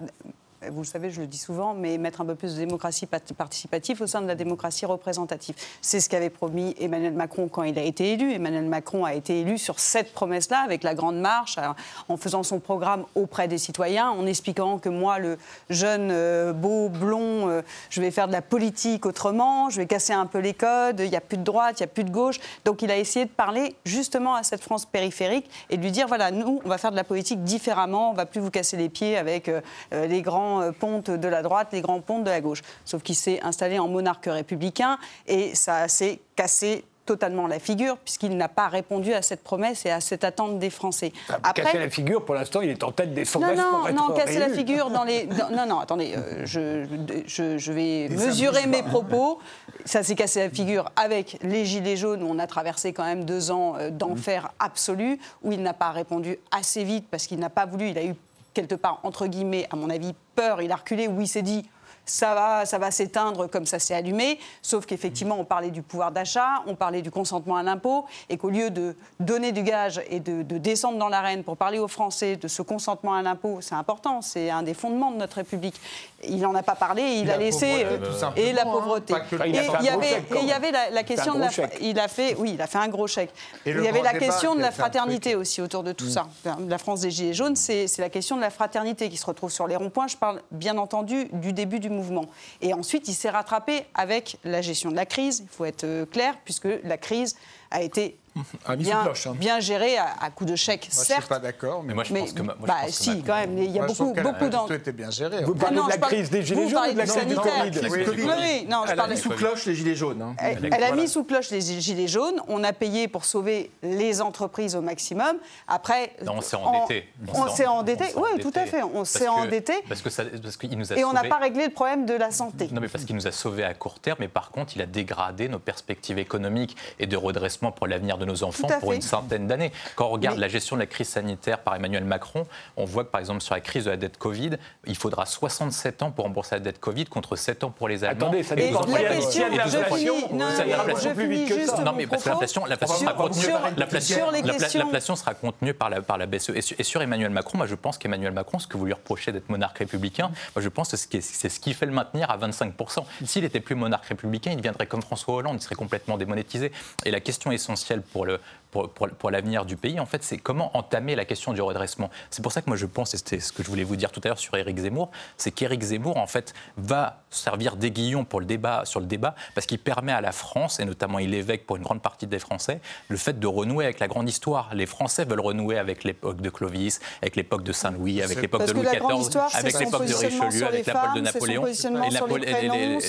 Vous le savez, je le dis souvent, mais mettre un peu plus de démocratie pat- participative au sein de la démocratie représentative. C'est ce qu'avait promis Emmanuel Macron quand il a été élu. Emmanuel Macron a été élu sur cette promesse-là, avec la grande marche, euh, en faisant son programme auprès des citoyens, en expliquant que moi, le jeune, euh, beau, blond, euh, je vais faire de la politique autrement, je vais casser un peu les codes, il n'y a plus de droite, il n'y a plus de gauche. Donc il a essayé de parler justement à cette France périphérique et de lui dire, voilà, nous, on va faire de la politique différemment, on ne va plus vous casser les pieds avec les grands euh, pontes de la droite, les grands pontes de la gauche. Sauf qu'il s'est installé en monarque républicain et ça s'est cassé totalement la figure puisqu'il n'a pas répondu à cette promesse et à cette attente des Français. Casser la figure, pour l'instant, il est en tête des Non, sondages pour non, être non, casser la figure dans les. dans- non, non, attendez, euh, je, je, je vais mesurer mes propos. Ça s'est cassé la figure avec les Gilets jaunes, où on a traversé quand même deux ans euh, d'enfer absolu, où il n'a pas répondu assez vite parce qu'il n'a pas voulu. Il a eu quelque part, entre guillemets, à mon avis, peur. Il a reculé où il s'est dit ça va, ça va s'éteindre comme ça s'est allumé. Sauf qu'effectivement, on parlait du pouvoir d'achat, on parlait du consentement à l'impôt, et qu'au lieu de donner du gage et de, de descendre dans l'arène pour parler aux Français de ce consentement à l'impôt, c'est important, c'est un des fondements de notre République. Il n'en a pas parlé, il La a laissé pauvreté, simplement, et la pauvreté. et Il y avait, il y avait la, la question de la, chèque. il a fait, oui, il a fait un gros chèque. Et il y avait la débat, question de la fraternité aussi autour de tout ça. La France des Gilets jaunes, c'est la question de la fraternité qui se retrouve sur les ronds-points. Je parle bien entendu du début du mouvement. Et ensuite, il s'est rattrapé avec la gestion de la crise, il faut être euh, clair, puisque la crise a été A mis sous bien, cloche, hein. bien gérée à, à coup de chèque, Moi, je ne certes. suis pas d'accord, mais, Mais moi, je mais pense que. moi, je bah, pense si, quand même, il y a moi, beaucoup, beaucoup d'en- plutôt été bien gérée. Vous Ah parlez non, de la parle- crise des Gilets vous jaunes parlez ou de la crise du sanitaire. Covid Oui, Covid. Oui, oui, non, je Elle a mis sous cloche les gilets jaunes. hein. Elle, elle a mis sous cloche les gilets jaunes. On a payé pour sauver les entreprises au maximum. Après, Non, on s'est en- endetté. On s'est endetté. Oui, tout à fait. On s'est endetté. Parce que ça- parce qu'il nous a Et on n'a pas réglé le problème de la santé. Non, mais parce qu'il nous a sauvés à court terme, mais par contre, il a dégradé nos perspectives économiques et de redressement pour l'avenir de nos enfants pour fait. une centaine d'années. Quand on regarde Mais- la gestion de la crise sanitaire par Emmanuel Macron, on voit que, par exemple, sur la crise de la dette Covid, il faudra 67 ans pour rembourser la dette Covid contre 7 ans pour les Allemands. Attendez, ça dépend. mais l'inflation je plus vite que ça. non, mais parce que l'inflation, l'inflation Sur- sera contenue, l'inflation- l'inflation sera par la, par la BCE. Et sur, et sur Emmanuel Macron, moi je pense qu'Emmanuel Macron, ce que vous lui reprochez d'être monarque républicain, moi je pense que c'est ce qui, c'est ce qui fait le maintenir à 25%. S'il était plus monarque républicain, il deviendrait comme François Hollande, il serait complètement démonétisé. Et la question essentielle pour le, pour, pour, l'avenir du pays, en fait, c'est comment entamer la question du redressement. C'est pour ça que moi je pense, et c'était ce que je voulais vous dire tout à l'heure sur Éric Zemmour, c'est qu'Éric Zemmour, en fait, va servir d'aiguillon pour le débat, sur le débat, parce qu'il permet à la France, et notamment il évoque pour une grande partie des Français, le fait de renouer avec la grande histoire. Les Français veulent renouer avec l'époque de Clovis, avec l'époque de Saint-Louis, avec l'époque de Louis XIV, avec l'époque de Richelieu, avec la l'époque de Napoléon,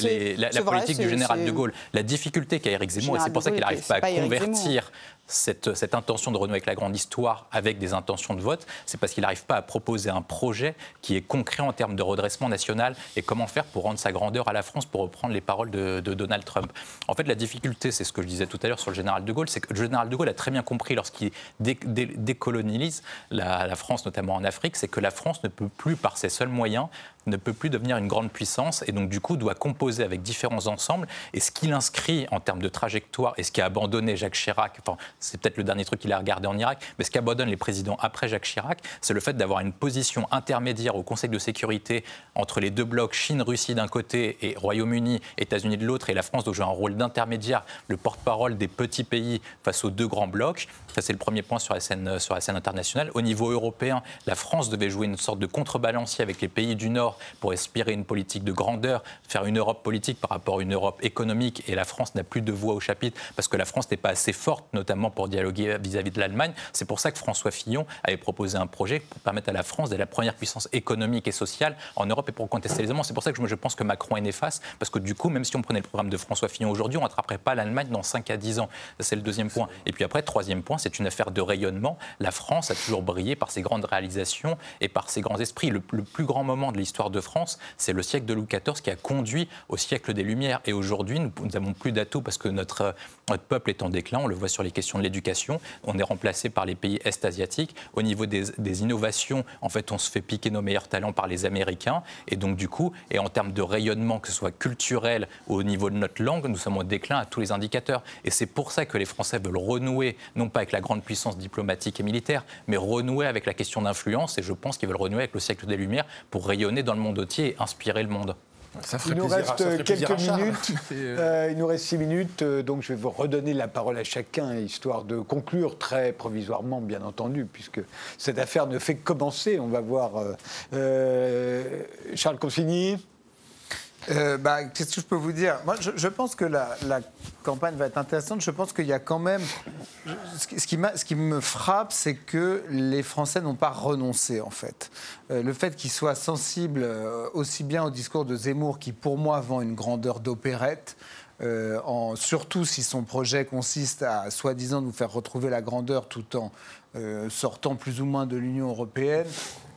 et la, politique du général de Gaulle. La difficulté qu'a Éric Zemmour, et c'est pour ça qu'il n'arrive pas à convertir cette, intention de renouer avec la grande histoire avec des intentions de vote, c'est parce qu'il n'arrive pas à proposer un projet qui est concret en termes de redressement national et comment faire pour rendre sa grandeur à la France, pour reprendre les paroles de, Donald Trump. En fait, la difficulté, c'est ce que je disais tout à l'heure sur le général de Gaulle, c'est que le général de Gaulle a très bien compris lorsqu'il décolonise la, la France, notamment en Afrique, c'est que la France ne peut plus, par ses seuls moyens, ne peut plus devenir une grande puissance et donc du coup doit composer avec différents ensembles. Et ce qu'il inscrit en termes de trajectoire et ce qui a abandonné Jacques Chirac, enfin c'est peut-être le dernier truc qu'il a regardé en Irak, mais ce qu'abandonnent les présidents après Jacques Chirac, c'est le fait d'avoir une position intermédiaire au Conseil de sécurité entre les deux blocs, Chine-Russie d'un côté et Royaume-Uni, États-Unis de l'autre, et la France doit jouer un rôle d'intermédiaire, le porte-parole des petits pays face aux deux grands blocs. Ça c'est le premier point sur la scène, sur la scène internationale. Au niveau européen, la France devait jouer une sorte de contrebalancier avec les pays du Nord pour inspirer une politique de grandeur, faire une Europe politique par rapport à une Europe économique. Et la France n'a plus de voix au chapitre parce que la France n'est pas assez forte, notamment pour dialoguer vis-à-vis de l'Allemagne. C'est pour ça que François Fillon avait proposé un projet pour permettre à la France d'être la première puissance économique et sociale en Europe et pour contester les Allemands. C'est pour ça que je pense que Macron est néfaste parce que du coup, même si on prenait le programme de François Fillon aujourd'hui, on n'attraperait pas l'Allemagne dans 5 à 10 ans. C'est le deuxième point. Et puis après, troisième point, c'est une affaire de rayonnement. La France a toujours brillé par ses grandes réalisations et par ses grands esprits. Le plus grand moment de l'histoire de France, c'est le siècle de Louis XIV qui a conduit au siècle des Lumières. Et aujourd'hui, nous n'avons plus d'atouts parce que notre, notre, peuple est en déclin. On le voit sur les questions de l'éducation. On est remplacé par les pays est-asiatiques. Au niveau des, des, innovations, en fait, on se fait piquer nos meilleurs talents par les Américains. Et donc, du coup, et en termes de rayonnement, que ce soit culturel ou au niveau de notre langue, nous sommes en déclin à tous les indicateurs. Et c'est pour ça que les Français veulent renouer, non pas avec la grande puissance diplomatique et militaire, mais renouer avec la question d'influence. Et je pense qu'ils veulent renouer avec le siècle des Lumières pour rayonner dans le monde entier et inspirer le monde. il nous reste quelques minutes. Euh, il nous reste six minutes, euh, donc je vais vous redonner la parole à chacun, histoire de conclure très provisoirement, bien entendu, puisque cette affaire ne fait que commencer. On va voir euh, Charles Consigny. Euh, bah, Qu'est-ce que je peux vous dire? Moi, je, pense que la, campagne va être intéressante. Je pense qu'il y a quand même. Ce qui, me frappe, c'est que les Français n'ont pas renoncé, en fait. Euh, le fait qu'ils soient sensibles euh, aussi bien au discours de Zemmour, qui pour moi vend une grandeur d'opérette, surtout si son projet consiste à soi-disant nous faire retrouver la grandeur tout en sortant plus ou moins de l'Union européenne.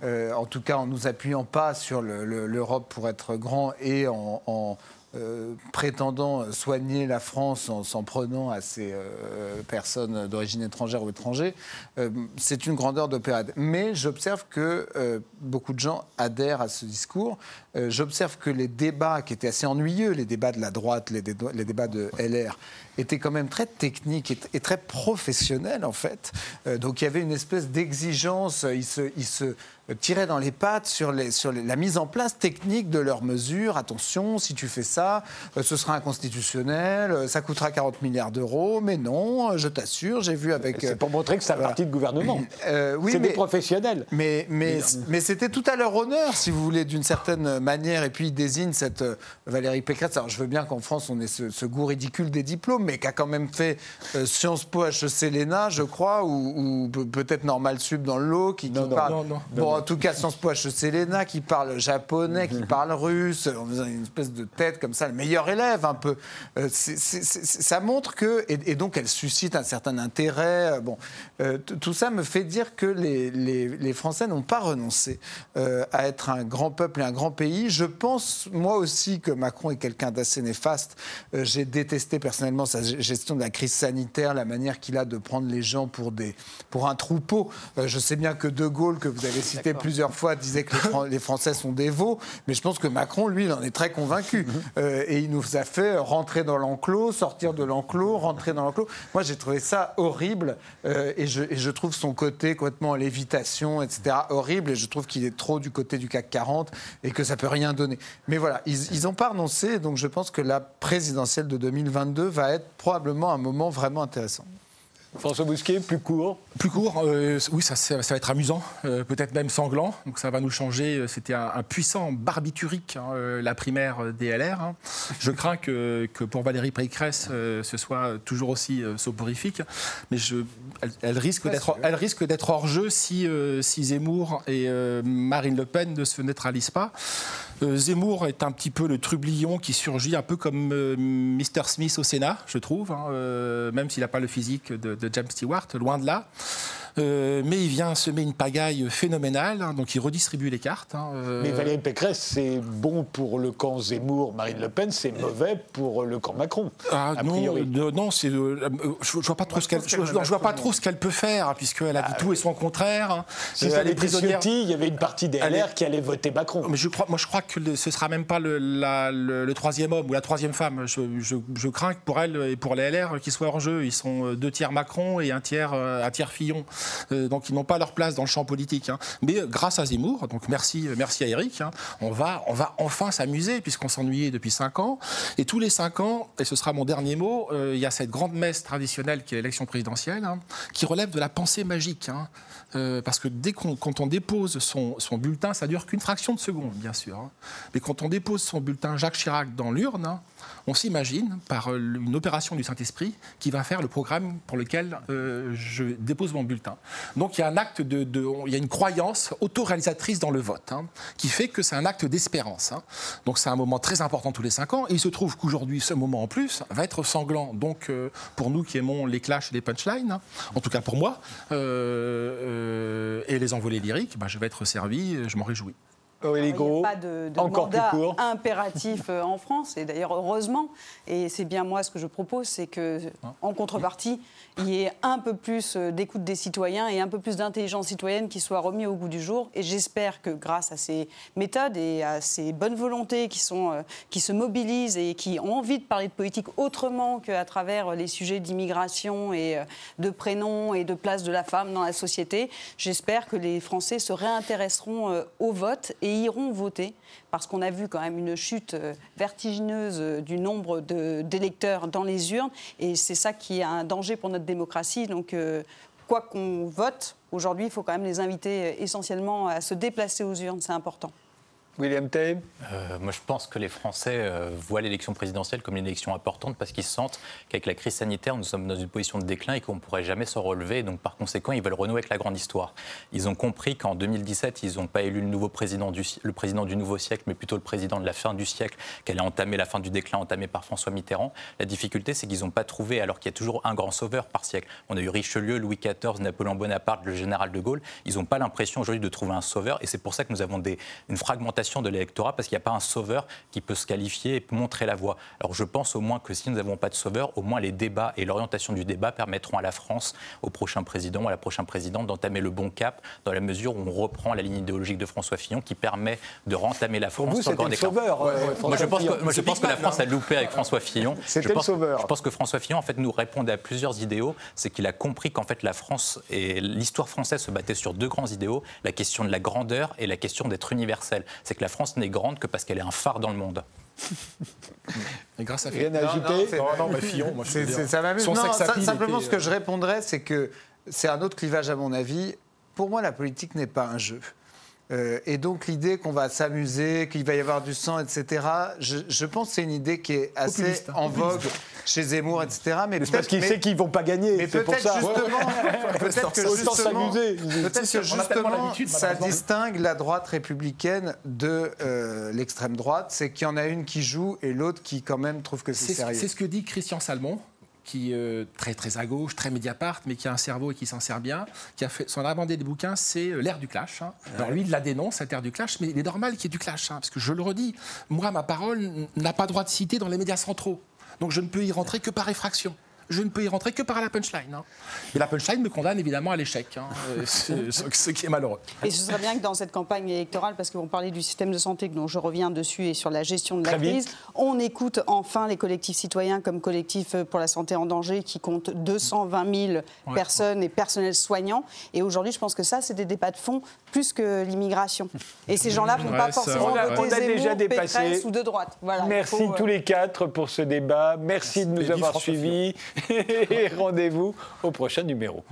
Euh, en tout cas en nous appuyant pas sur l'Europe pour être grand et en, euh, prétendant soigner la France en s'en prenant à ces euh, personnes d'origine étrangère ou étrangère, c'est une grandeur d'opéra. Mais j'observe que beaucoup de gens adhèrent à ce discours. j'observe que les débats qui étaient assez ennuyeux, les débats de la droite, les, débats de LR, étaient quand même très techniques et, très professionnels en fait. donc il y avait une espèce d'exigence. Ils se, ils se tirer dans les pattes sur, les, sur la mise en place technique de leurs mesures. Attention, si tu fais ça, euh, ce sera inconstitutionnel, euh, ça coûtera 40 milliards d'euros. Mais non, euh, je t'assure, j'ai vu avec. C'est pour montrer que c'est un parti de gouvernement. oui, c'est des professionnels. Mais, mais, mais c'était tout à leur honneur, si vous voulez, d'une certaine manière. Et puis, ils désignent cette Valérie Pécresse. Alors, je veux bien qu'en France, on ait ce, goût ridicule des diplômes, mais qui a quand même fait Sciences Po, HEC, l'ENA, je crois, ou, peut-être Normal Sub dans le lot, qui, non, non, non, en tout cas Sciences Po HEC qui parle japonais, qui parle russe, on a une espèce de tête comme ça, le meilleur élève un peu. Euh, ça montre que, et, donc elle suscite un certain intérêt. Euh, bon, euh, tout ça me fait dire que les, les, Français n'ont pas renoncé à être un grand peuple et un grand pays. Je pense, moi aussi, que Macron est quelqu'un d'assez néfaste. J'ai détesté personnellement sa gestion de la crise sanitaire, la manière qu'il a de prendre les gens pour, des, pour un troupeau. je sais bien que De Gaulle, que vous avez cité, plusieurs fois disait que les, Français sont des veaux, mais je pense que Macron, lui, il en est très convaincu. Mhm. Euh, et il nous a fait rentrer dans l'enclos, sortir de l'enclos, rentrer dans l'enclos. Moi, j'ai trouvé ça horrible euh, et, je, trouve son côté complètement lévitation, etc., horrible. Et je trouve qu'il est trop du côté du CAC 40 et que ça peut rien donner. Mais voilà, ils n'ont pas renoncé. Donc je pense que la présidentielle de 2022 va être probablement un moment vraiment intéressant. François Bousquet, plus court Plus court, euh, oui, ça, ça, va être amusant, euh, peut-être même sanglant. Donc ça va nous changer. Euh, c'était un, puissant barbiturique, hein, la primaire DLR. Hein. Je crains que, que, pour Valérie Pécresse, ce soit toujours aussi soporifique. Mais je, elle, risque d'être, elle risque d'être hors jeu si, si Zemmour et Marine Le Pen ne se neutralisent pas. Zemmour est un petit peu le trublion qui surgit un peu comme Mr. Smith au Sénat, je trouve, hein, même s'il n'a pas le physique de de James Stewart, loin de là. Euh, mais il vient semer une pagaille phénoménale, hein, donc il redistribue les cartes. Hein, euh. Mais Valérie Pécresse, c'est bon pour le camp Zemmour, Marine Le Pen, c'est mauvais pour le camp Macron. Ah, non, non c'est, euh, je ne vois pas trop ce qu'elle, je, vois pas trop ce qu'elle peut faire, puisqu'elle a dit ah, tout et son contraire. Hein. Si est prisonnière, il y avait une partie des LR qui allait voter Macron. Mais je crois, moi, je crois que ce sera même pas le, le, troisième homme ou la troisième femme. Je, je, crains que pour elle et pour les LR qu'ils soient hors jeu. Ils sont deux tiers Macron et un tiers, un tiers Fillon. Euh, donc ils n'ont pas leur place dans le champ politique. Hein. Mais euh, grâce à Zemmour, donc merci, euh, merci à Eric, hein, on, va, on va enfin s'amuser puisqu'on s'ennuyait depuis cinq ans. Et tous les cinq ans, et ce sera mon dernier mot, il y a cette grande messe traditionnelle qui est l'élection présidentielle, hein, qui relève de la pensée magique. parce que dès qu'on quand on dépose son, son, bulletin, ça dure qu'une fraction de seconde, bien sûr. Mais quand on dépose son bulletin Jacques Chirac dans l'urne, on s'imagine, par euh, une opération du Saint-Esprit, qui va faire le programme pour lequel euh, je dépose mon bulletin. Donc il y a un acte de, il y a une croyance autoréalisatrice dans le vote, hein, qui fait que c'est un acte d'espérance. Hein. Donc c'est un moment très important tous les cinq ans, il se trouve qu'aujourd'hui, ce moment en plus va être sanglant. Donc euh, pour nous qui aimons les clashs et les punchlines, hein, en tout cas pour moi, et les envolées lyriques, bah, je vais être servi, je m'en réjouis il n'y a pas de, mandat impératif euh, en France, et d'ailleurs heureusement. Et c'est bien moi ce que je propose, c'est que en contrepartie, il y ait un peu plus euh, d'écoute des citoyens et un peu plus d'intelligence citoyenne qui soit remis au goût du jour. Et j'espère que grâce à ces méthodes et à ces bonnes volontés qui, euh, qui se mobilisent et qui ont envie de parler de politique autrement qu'à travers les sujets d'immigration et de prénoms et de place de la femme dans la société, j'espère que les Français se réintéresseront au vote et iront voter, parce qu'on a vu quand même une chute euh, vertigineuse euh, du nombre d'électeurs dans les urnes, et c'est ça qui est un danger pour notre démocratie. Donc, euh, quoi qu'on vote, aujourd'hui, il faut quand même les inviter essentiellement à se déplacer aux urnes, c'est important. William Tay euh, Moi, je pense que les Français euh, voient l'élection présidentielle comme une élection importante parce qu'ils sentent qu'avec la crise sanitaire, nous sommes dans une position de déclin et qu'on ne pourrait jamais se relever. Donc, par conséquent, ils veulent renouer avec la grande histoire. Ils ont compris qu'en 2017, ils n'ont pas élu le nouveau président du, le président du nouveau siècle, mais plutôt le président de la fin du siècle, qu'elle a entamé la fin du déclin entamé par François Mitterrand. La difficulté, c'est qu'ils n'ont pas trouvé, alors qu'il y a toujours un grand sauveur par siècle. On a eu Richelieu, Louis XIV, Napoléon Bonaparte, le général de Gaulle. Ils n'ont pas l'impression aujourd'hui de trouver un sauveur. Et c'est pour ça que nous avons une fragmentation de l'électorat parce qu'il n'y a pas un sauveur qui peut se qualifier et montrer la voie. Alors je pense au moins que si nous n'avons pas de sauveur, au moins les débats et l'orientation du débat permettront à la France, au prochain président ou à la prochaine présidente d'entamer le bon cap dans la mesure où on reprend la ligne idéologique de François Fillon qui permet de rentamer la France. Pour vous, c'est le sauveur. moi, je pense que, je pense que la France a loupé avec François Fillon. C'était le sauveur. Je pense que François Fillon, en fait, nous répondait à plusieurs idéaux. C'est qu'il a compris qu'en fait, la France et l'histoire française se battaient sur deux grands idéaux la question de la grandeur et la question d'être universel. C'est que la France n'est grande que parce qu'elle est un phare dans le monde. Et grâce à Rien à ajouter Non, non, mais Fillon, moi je ça m'amuse. Non, simplement, ce que je répondrais, c'est que c'est un autre clivage à mon avis. Pour moi, la politique n'est pas un jeu. Euh, et donc l'idée qu'on va s'amuser, qu'il va y avoir du sang, etc., je, pense que c'est une idée qui est assez hein. en vogue chez Zemmour, etc. Mais, parce qu'il sait qu'ils ne vont pas gagner. Mais peut-être justement, peut-être que justement, peut que justement ça distingue la droite républicaine de euh, l'extrême droite. C'est qu'il y en a une qui joue et l'autre qui quand même trouve que c'est sérieux. C'est ce que dit Christian Salmon qui euh, très très à gauche, très Mediapart, mais qui a un cerveau et qui s'en sert bien, qui a fait son abandé des bouquins, c'est euh, l'ère du clash. Hein. Alors lui, il la dénonce cette ère du clash, mais il est normal qu'il y ait du clash, hein, parce que je le redis, moi, ma parole n'a pas droit de citer dans les médias centraux, donc je ne peux y rentrer que par effraction je ne peux y rentrer que par la punchline. Hein. Et la punchline me condamne évidemment à l'échec, hein, euh, ce, qui est malheureux. Et ce serait bien que dans cette campagne électorale, parce que vous parlez du système de santé dont je reviens dessus et sur la gestion de la crise, on écoute enfin les collectifs citoyens comme collectif pour la santé en danger qui compte 220 000 personnes et personnels soignants. Et aujourd'hui, je pense que ça, c'est des débats de fond plus que l'immigration. Et ces gens-là ne vont pas forcément voter on a déjà dépassé. ou de droite. Voilà, Merci tous euh, les quatre pour ce débat. Merci, de nous avoir suivis. Et rendez-vous au prochain numéro.